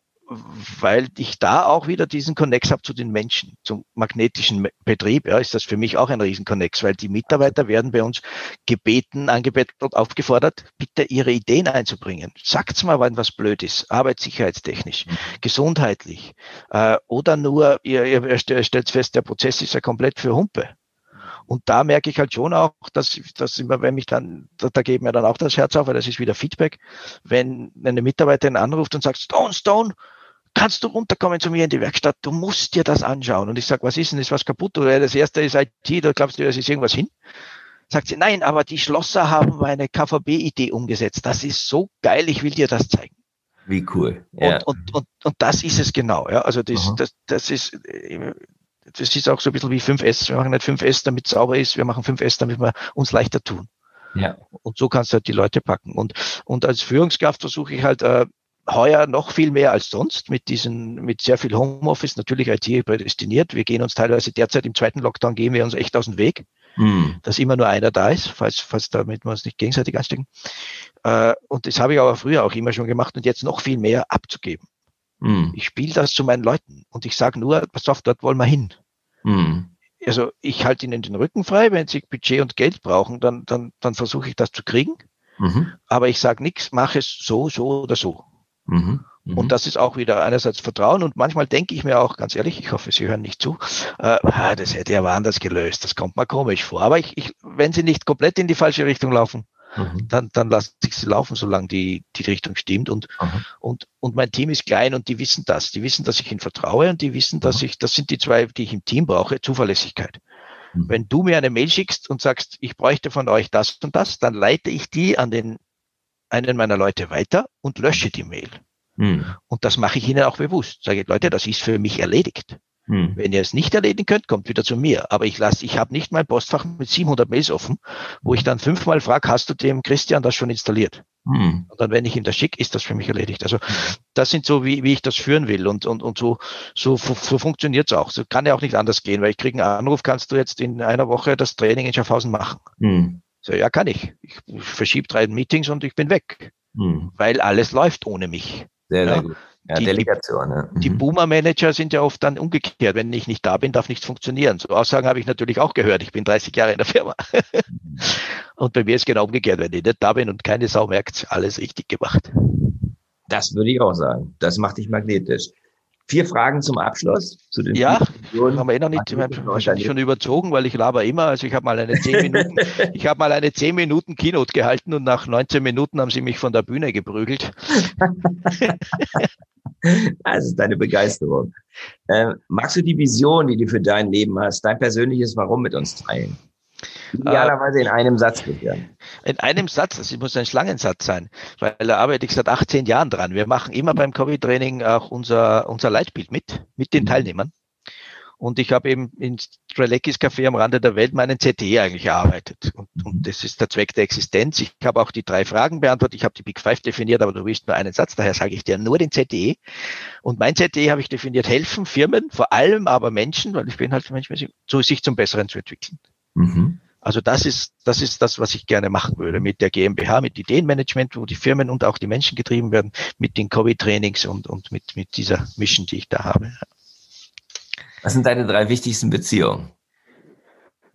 S3: weil ich da auch wieder diesen Connex habe zu den Menschen, zum magnetischen Betrieb. Ja, ist das für mich auch ein Riesenconnex, weil die Mitarbeiter werden bei uns gebeten, angebettelt, aufgefordert, bitte ihre Ideen einzubringen. Sagt's mal, wenn was blöd ist, arbeitssicherheitstechnisch, mhm. gesundheitlich, äh, oder nur, ihr, ihr stellt fest, der Prozess ist ja komplett für Humpe. Und da merke ich halt schon auch, dass, dass immer, wenn mich dann, da, da geht mir dann auch das Herz auf, weil das ist wieder Feedback, wenn eine Mitarbeiterin anruft und sagt, Stone, Stone, kannst du runterkommen zu mir in die Werkstatt, du musst dir das anschauen. Und ich sage, was ist denn, ist was kaputt? Oder das erste ist IT, da glaubst du, es ist irgendwas hin? Sagt sie, nein, aber die Schlosser haben meine KVB-Idee umgesetzt. Das ist so geil, ich will dir das zeigen.
S2: Wie cool.
S3: Ja. Und, und, und, und das ist es genau. Ja. Also das, das, das ist, das ist auch so ein bisschen wie 5S. Wir machen nicht 5S, damit es sauber ist, wir machen 5S, damit wir uns leichter tun. Ja. Und so kannst du halt die Leute packen. Und, und als Führungskraft versuche ich halt äh, heuer noch viel mehr als sonst mit diesen, mit sehr viel Homeoffice, natürlich IT prädestiniert. Wir gehen uns teilweise derzeit im zweiten Lockdown gehen wir uns echt aus dem Weg, mhm. dass immer nur einer da ist, falls, falls damit wir uns nicht gegenseitig anstecken. Äh, und das habe ich aber früher auch immer schon gemacht und jetzt noch viel mehr abzugeben. Mhm. Ich spiele das zu meinen Leuten und ich sage nur, pass auf, dort wollen wir hin. Mhm. Also ich halte ihnen den Rücken frei, wenn sie Budget und Geld brauchen, dann, dann, dann versuche ich das zu kriegen. Mhm. Aber ich sage nichts, mache es so, so oder so. Mhm. Mhm. Und das ist auch wieder einerseits Vertrauen und manchmal denke ich mir auch, ganz ehrlich, ich hoffe, Sie hören nicht zu, äh, ah, das hätte ja anders gelöst, das kommt mir komisch vor. Aber ich, ich, wenn Sie nicht komplett in die falsche Richtung laufen, mhm. dann, dann lasse ich sie laufen, solange die, die Richtung stimmt. Und, mhm. und, und mein Team ist klein und die wissen das. Die wissen, dass ich ihnen vertraue und die wissen, dass mhm. ich, das sind die zwei, die ich im Team brauche, Zuverlässigkeit. Mhm. Wenn du mir eine Mail schickst und sagst, ich bräuchte von euch das und das, dann leite ich die an den einen meiner Leute weiter und lösche die Mail. Mhm. Und das mache ich ihnen auch bewusst. Sage, Leute, das ist für mich erledigt. Hm. Wenn ihr es nicht erledigen könnt, kommt wieder zu mir. Aber ich lasse, ich habe nicht mein Postfach mit 700 Mails offen, wo ich dann fünfmal frage, hast du dem Christian das schon installiert? Hm. Und dann, wenn ich ihm das schicke, ist das für mich erledigt. Also das sind so, wie, wie ich das führen will. Und, und, und so, so, so funktioniert es auch. So kann ja auch nicht anders gehen, weil ich kriege einen Anruf, kannst du jetzt in einer Woche das Training in Schaffhausen machen? Hm. So, ja, kann ich. Ich, ich verschiebe drei Meetings und ich bin weg. Hm. Weil alles läuft ohne mich.
S2: Sehr,
S3: ja.
S2: sehr gut. Ja, die, Delegation.
S3: Die mhm. Boomer-Manager sind ja oft dann umgekehrt. Wenn ich nicht da bin, darf nichts funktionieren. So Aussagen habe ich natürlich auch gehört. Ich bin 30 Jahre in der Firma. Mhm. und bei mir ist genau umgekehrt. Wenn ich nicht da bin und keine Sau merkt, alles richtig gemacht.
S2: Das würde ich auch sagen. Das macht dich magnetisch. Vier Fragen zum Abschluss. Zu
S3: den ja, haben wir eh noch nicht, wahrscheinlich schon überzogen, weil ich laber immer. Also ich habe mal eine zehn Minuten, ich habe mal eine zehn Minuten Keynote gehalten und nach 19 Minuten haben sie mich von der Bühne geprügelt.
S2: das ist deine Begeisterung. Äh, magst du die Vision, die du für dein Leben hast, dein persönliches Warum mit uns teilen? Idealerweise in einem Satz, Christian.
S3: In einem Satz, das muss ein Schlangensatz sein, weil da arbeite ich seit 18 Jahren dran. Wir machen immer beim Covid-Training auch unser, unser Leitbild mit, mit den mhm. Teilnehmern. Und ich habe eben in Strelekis Café am Rande der Welt meinen CT eigentlich erarbeitet. Und, und mhm. das ist der Zweck der Existenz. Ich habe auch die drei Fragen beantwortet. Ich habe die Big Five definiert, aber du willst nur einen Satz, daher sage ich dir nur den CTE. Und mein CTE habe ich definiert, helfen Firmen, vor allem aber Menschen, weil ich bin halt Mensch, so sich zum Besseren zu entwickeln. Mhm. Also das ist, das ist das, was ich gerne machen würde mit der GmbH, mit Ideenmanagement, wo die Firmen und auch die Menschen getrieben werden, mit den Covid-Trainings und, und mit, mit dieser Mission, die ich da habe.
S2: Was sind deine drei wichtigsten Beziehungen?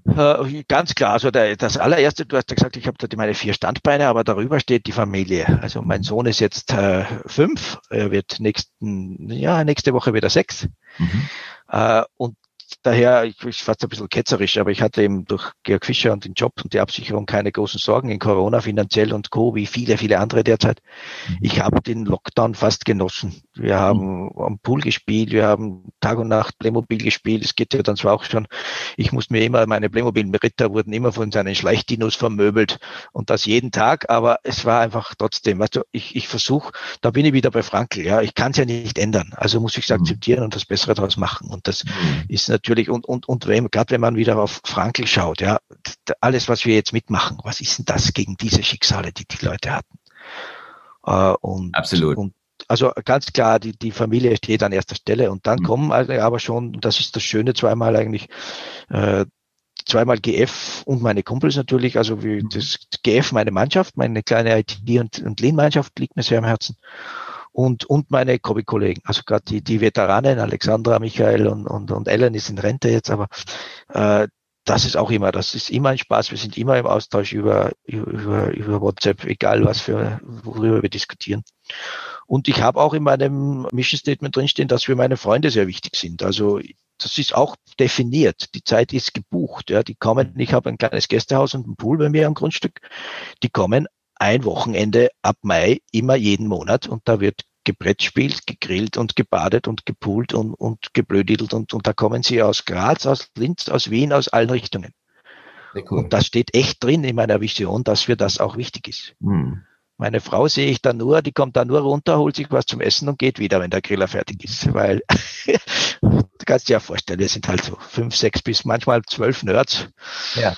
S3: Äh, ganz klar, also der, das allererste, du hast ja gesagt, ich habe da meine vier Standbeine, aber darüber steht die Familie. Also mein Sohn ist jetzt äh, fünf, er wird nächsten, ja, nächste Woche wieder sechs. Mhm. Äh, und daher, ich, ich fast ein bisschen ketzerisch, aber ich hatte eben durch Georg Fischer und den Job und die Absicherung keine großen Sorgen in Corona finanziell und Co., wie viele, viele andere derzeit. Mhm. Ich habe den Lockdown fast genossen. Wir haben mhm. am Pool gespielt, wir haben Tag und Nacht Playmobil gespielt. Es geht ja dann zwar auch schon, ich musste mir immer, meine Playmobil-Ritter wurden immer von seinen Schleichdinos vermöbelt und das jeden Tag, aber es war einfach trotzdem, weißt du, ich, ich versuche, da bin ich wieder bei Frankl, ja, ich kann es ja nicht ändern. Also muss ich es mhm. akzeptieren und das Bessere daraus machen. Und das ist natürlich natürlich, und, und, und wenn, gerade wenn man wieder auf Frankl schaut, ja, alles, was wir jetzt mitmachen, was ist denn das gegen diese Schicksale, die die Leute hatten?
S2: Äh, und, Absolut.
S3: Und also ganz klar, die, die Familie steht an erster Stelle und dann mhm. kommen aber schon, das ist das Schöne, zweimal eigentlich, äh, zweimal GF und meine Kumpels natürlich, also wie mhm. das GF, meine Mannschaft, meine kleine IT- und, und Lean-Mannschaft liegt mir sehr am Herzen und, und meine Hobby-Kollegen, also gerade die, die Veteranen, Alexandra, Michael und, und, und Ellen ist in Rente jetzt, aber äh, das ist auch immer, das ist immer ein Spaß. Wir sind immer im Austausch über, über, über WhatsApp, egal was für, worüber wir diskutieren. Und ich habe auch in meinem Mission Statement drinstehen, dass für meine Freunde sehr wichtig sind. Also das ist auch definiert. Die Zeit ist gebucht. Ja, die kommen, ich habe ein kleines Gästehaus und einen Pool bei mir am Grundstück. Die kommen ein Wochenende ab Mai immer jeden Monat und da wird gebrettspielt, gegrillt und gebadet und gepoolt und, und geblödelt und, und da kommen sie aus Graz, aus Linz, aus Wien, aus allen Richtungen. Cool. Und das steht echt drin in meiner Vision, dass für das auch wichtig ist. Hm. Meine Frau sehe ich dann nur, die kommt dann nur runter, holt sich was zum Essen und geht wieder, wenn der Griller fertig ist. Weil du kannst dir ja vorstellen, wir sind halt so fünf, sechs bis manchmal zwölf Nerds. Ja.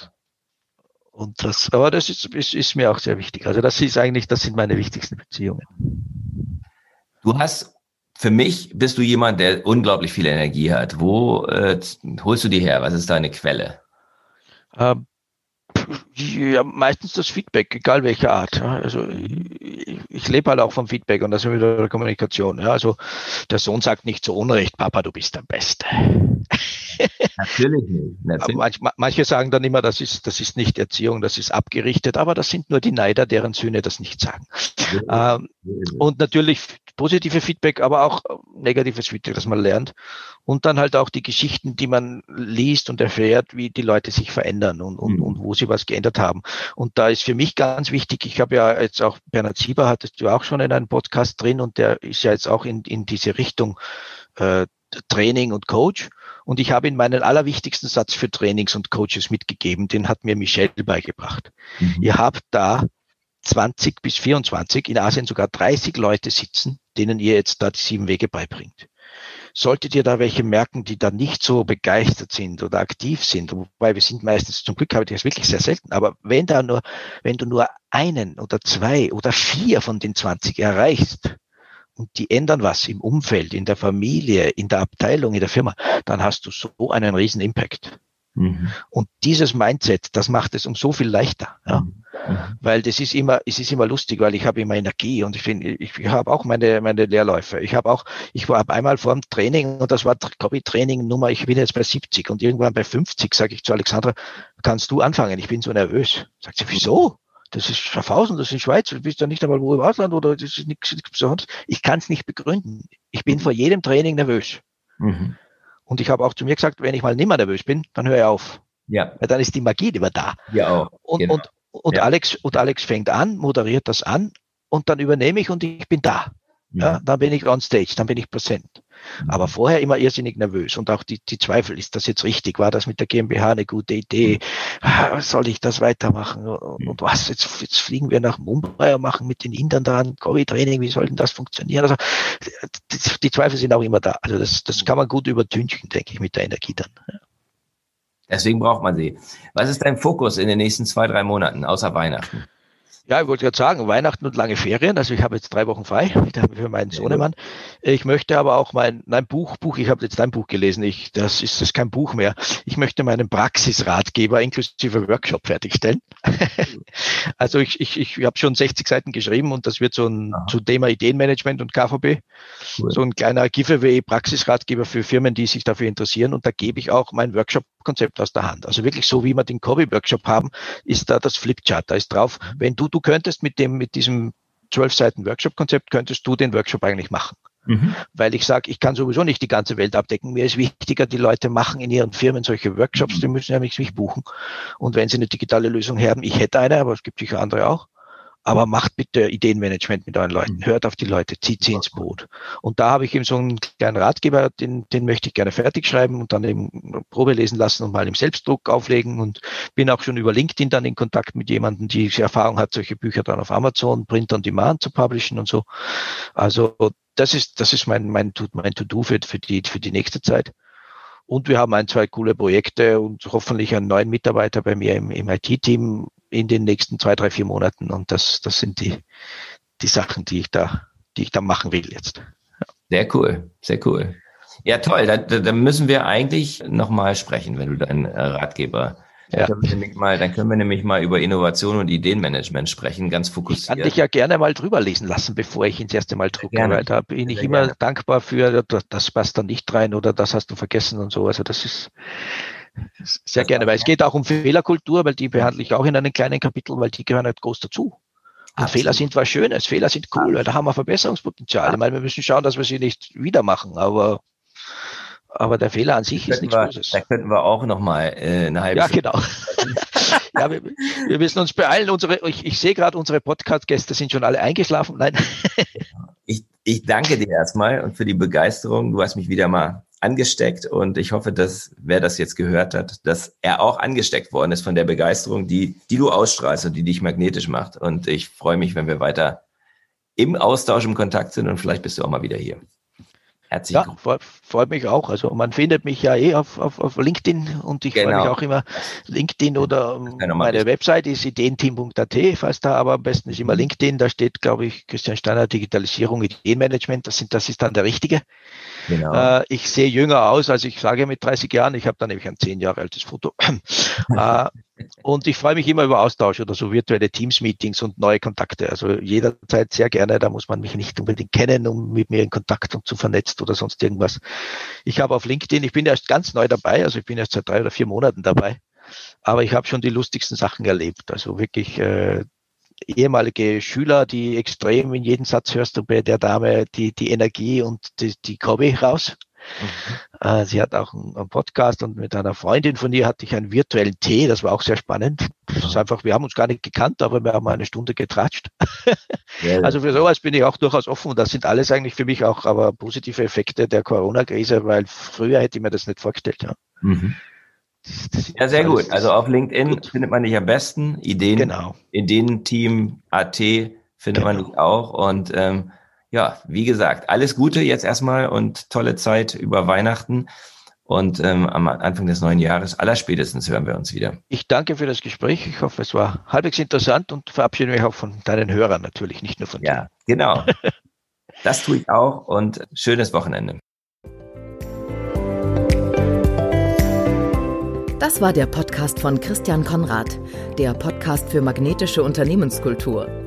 S3: Und das, aber das ist, ist, ist mir auch sehr wichtig. Also das ist eigentlich, das sind meine wichtigsten Beziehungen.
S2: Du hast, für mich bist du jemand, der unglaublich viel Energie hat. Wo äh, holst du die her? Was ist deine Quelle?
S3: Ähm, ja, meistens das Feedback, egal welcher Art. Also ich, ich lebe halt auch vom Feedback und das ist wieder der Kommunikation. Ja. Also der Sohn sagt nicht zu Unrecht, Papa, du bist der Beste. Natürlich nicht. Natürlich. Manch, manche sagen dann immer, das ist, das ist nicht Erziehung, das ist abgerichtet, aber das sind nur die Neider, deren Söhne das nicht sagen. Ja, ähm, und natürlich positive Feedback, aber auch negatives Feedback, das man lernt. Und dann halt auch die Geschichten, die man liest und erfährt, wie die Leute sich verändern und, und, mhm. und wo sie was geändert haben. Und da ist für mich ganz wichtig, ich habe ja jetzt auch, Bernhard Sieber hattest du auch schon in einem Podcast drin und der ist ja jetzt auch in, in diese Richtung äh, Training und Coach. Und ich habe in meinen allerwichtigsten Satz für Trainings und Coaches mitgegeben, den hat mir Michelle beigebracht. Mhm. Ihr habt da 20 bis 24, in Asien sogar 30 Leute sitzen, denen ihr jetzt da die sieben Wege beibringt. Solltet ihr da welche merken, die da nicht so begeistert sind oder aktiv sind, wobei wir sind meistens, zum Glück habe ich das wirklich sehr selten, aber wenn da nur, wenn du nur einen oder zwei oder vier von den 20 erreichst, und die ändern was im Umfeld, in der Familie, in der Abteilung, in der Firma, dann hast du so einen riesen Impact. Mhm. Und dieses Mindset, das macht es um so viel leichter. Ja. Mhm. mhm. Weil das ist immer, es ist immer lustig, weil ich habe immer Energie und ich finde, ich, ich habe auch meine, meine Lehrläufe. Ich habe auch, ich war einmal vor dem Training und das war Copy-Training Nummer, ich bin jetzt bei 70 und irgendwann bei 50 sage ich zu Alexandra, kannst du anfangen? Ich bin so nervös. Sagt sie, wieso? Das ist Schaffhausen, das ist Schweiz, du bist ja nicht einmal wo im Ausland oder das ist nichts, nichts Besonderes. Ich kann es nicht begründen. Ich bin vor jedem Training nervös. Mhm. Und ich habe auch zu mir gesagt, wenn ich mal nicht mehr nervös bin, dann höre ich auf. Ja. Weil dann ist die Magie immer da. Ja, auch. Und, genau. und, und, ja. Alex, und Alex fängt an, moderiert das an und dann übernehme ich und ich bin da. Ja. ja dann bin ich on stage, dann bin ich präsent. Mhm. Aber vorher immer irrsinnig nervös und auch die, die Zweifel, ist das jetzt richtig? War das mit der GmbH eine gute Idee? Mhm. Ah, soll ich das weitermachen? Und, mhm. und was? Jetzt, jetzt fliegen wir nach Mumbai und machen mit den Indern da ein Covid-Training. Wie soll denn das funktionieren? Also, die, die, Zweifel sind auch immer da. Also das, das kann man gut übertünchen, denke ich, mit der Energie dann.
S2: Deswegen braucht man sie. Was ist dein Fokus in den nächsten zwei, drei Monaten, außer Weihnachten?
S3: Ja, ich wollte gerade sagen, Weihnachten und lange Ferien. Also ich habe jetzt drei Wochen frei für meinen Sohnemann. Ich möchte aber auch mein, mein Buch, Buch, ich habe jetzt dein Buch gelesen. Ich, das ist das ist kein Buch mehr. Ich möchte meinen Praxisratgeber inklusive Workshop fertigstellen. also ich, ich, ich habe schon 60 Seiten geschrieben und das wird so ein Aha. zu Thema Ideenmanagement und KVB. Cool. So ein kleiner Giveaway Praxisratgeber für Firmen, die sich dafür interessieren. Und da gebe ich auch mein Workshop-Konzept aus der Hand. Also wirklich so, wie wir den Kobi-Workshop haben, ist da das Flipchart. Da ist drauf, mhm. wenn du, du könntest mit dem, mit diesem zwölf Seiten Workshop-Konzept, könntest du den Workshop eigentlich machen. Mhm. Weil ich sage, ich kann sowieso nicht die ganze Welt abdecken. Mir ist wichtiger, die Leute machen in ihren Firmen solche Workshops, die müssen ja mich buchen. Und wenn sie eine digitale Lösung haben, ich hätte eine, aber es gibt sicher andere auch. Aber macht bitte Ideenmanagement mit euren Leuten. Mhm. Hört auf die Leute, zieht sie ins Boot. Und da habe ich eben so einen kleinen Ratgeber, den, den möchte ich gerne fertig schreiben und dann eben Probe lesen lassen und mal im Selbstdruck auflegen und bin auch schon über LinkedIn dann in Kontakt mit jemandem, die Erfahrung hat, solche Bücher dann auf Amazon, Print on Demand zu publishen und so. Also das ist, das ist mein, mein, mein To-Do für, für, die, für die nächste Zeit. Und wir haben ein, zwei coole Projekte und hoffentlich einen neuen Mitarbeiter bei mir im, im IT-Team in den nächsten zwei, drei, vier Monaten. Und das, das sind die, die Sachen, die ich da, die ich da machen will jetzt.
S2: Sehr cool, sehr cool. Ja, toll. Da, da müssen wir eigentlich nochmal sprechen, wenn du deinen äh, Ratgeber ja. Dann, können wir mal, dann können wir nämlich mal über Innovation und Ideenmanagement sprechen, ganz fokussiert.
S3: Ich kann dich ja gerne mal drüber lesen lassen, bevor ich ihn das erste Mal drucke, weil da bin ich immer gerne. dankbar für, das passt da nicht rein oder das hast du vergessen und so. Also das ist sehr gerne, weil es geht auch um Fehlerkultur, weil die behandle ich auch in einem kleinen Kapitel, weil die gehören halt groß dazu. Fehler sind was Schönes, Fehler sind cool, weil da haben wir Verbesserungspotenzial. Ich meine, wir müssen schauen, dass wir sie nicht wieder machen, aber aber der Fehler an sich ist nichts
S2: wir, Böses. Da könnten wir auch noch mal äh, eine halbe
S3: Ja, Stunde genau. ja, wir, wir, müssen uns beeilen. Unsere, ich, ich sehe gerade, unsere Podcast-Gäste sind schon alle eingeschlafen. Nein.
S2: ich, ich danke dir erstmal und für die Begeisterung. Du hast mich wieder mal angesteckt und ich hoffe, dass wer das jetzt gehört hat, dass er auch angesteckt worden ist von der Begeisterung, die, die du ausstrahlst und die dich magnetisch macht. Und ich freue mich, wenn wir weiter im Austausch, im Kontakt sind und vielleicht bist du auch mal wieder hier.
S3: Herzlich ja, freut, freut mich auch. Also man findet mich ja eh auf, auf, auf LinkedIn und ich genau. freue mich auch immer LinkedIn oder meine Website ist ideenteam.at, falls da aber am besten ist immer mhm. LinkedIn, da steht, glaube ich, Christian Steiner Digitalisierung, Ideenmanagement, das sind, das ist dann der richtige. Genau. Äh, ich sehe jünger aus, als ich sage mit 30 Jahren. Ich habe da nämlich ein zehn Jahre altes Foto. äh, und ich freue mich immer über Austausch oder so virtuelle Teams-Meetings und neue Kontakte. Also jederzeit sehr gerne. Da muss man mich nicht unbedingt kennen, um mit mir in Kontakt und zu vernetzt oder sonst irgendwas. Ich habe auf LinkedIn, ich bin erst ganz neu dabei, also ich bin erst seit drei oder vier Monaten dabei. Aber ich habe schon die lustigsten Sachen erlebt. Also wirklich äh, ehemalige Schüler, die extrem in jedem Satz hörst du bei der Dame die, die Energie und die, die Hobby raus. Mhm. Äh, sie hat auch einen, Podcast und mit einer Freundin von ihr hatte ich einen virtuellen Tee, das war auch sehr spannend. Das ist einfach, wir haben uns gar nicht gekannt, aber wir haben eine Stunde getratscht. Ja, also für sowas bin ich auch durchaus offen und das sind alles eigentlich für mich auch aber positive Effekte der Corona-Krise, weil früher hätte ich mir das nicht vorgestellt. Ja. Mhm.
S2: Ja, sehr gut. Also auf LinkedIn gut. findet man dich am besten. Ideen, genau. Ideen-Team AT findet genau. man dich auch. Und ähm, ja, wie gesagt, alles Gute jetzt erstmal und tolle Zeit über Weihnachten. Und ähm, am Anfang des neuen Jahres, allerspätestens hören wir uns wieder.
S3: Ich danke für das Gespräch. Ich hoffe, es war halbwegs interessant und verabschiede mich auch von deinen Hörern natürlich, nicht nur von
S2: dir. Ja, genau. das tue ich auch und schönes Wochenende.
S1: Das war der Podcast von Christian Konrad, der Podcast für magnetische Unternehmenskultur.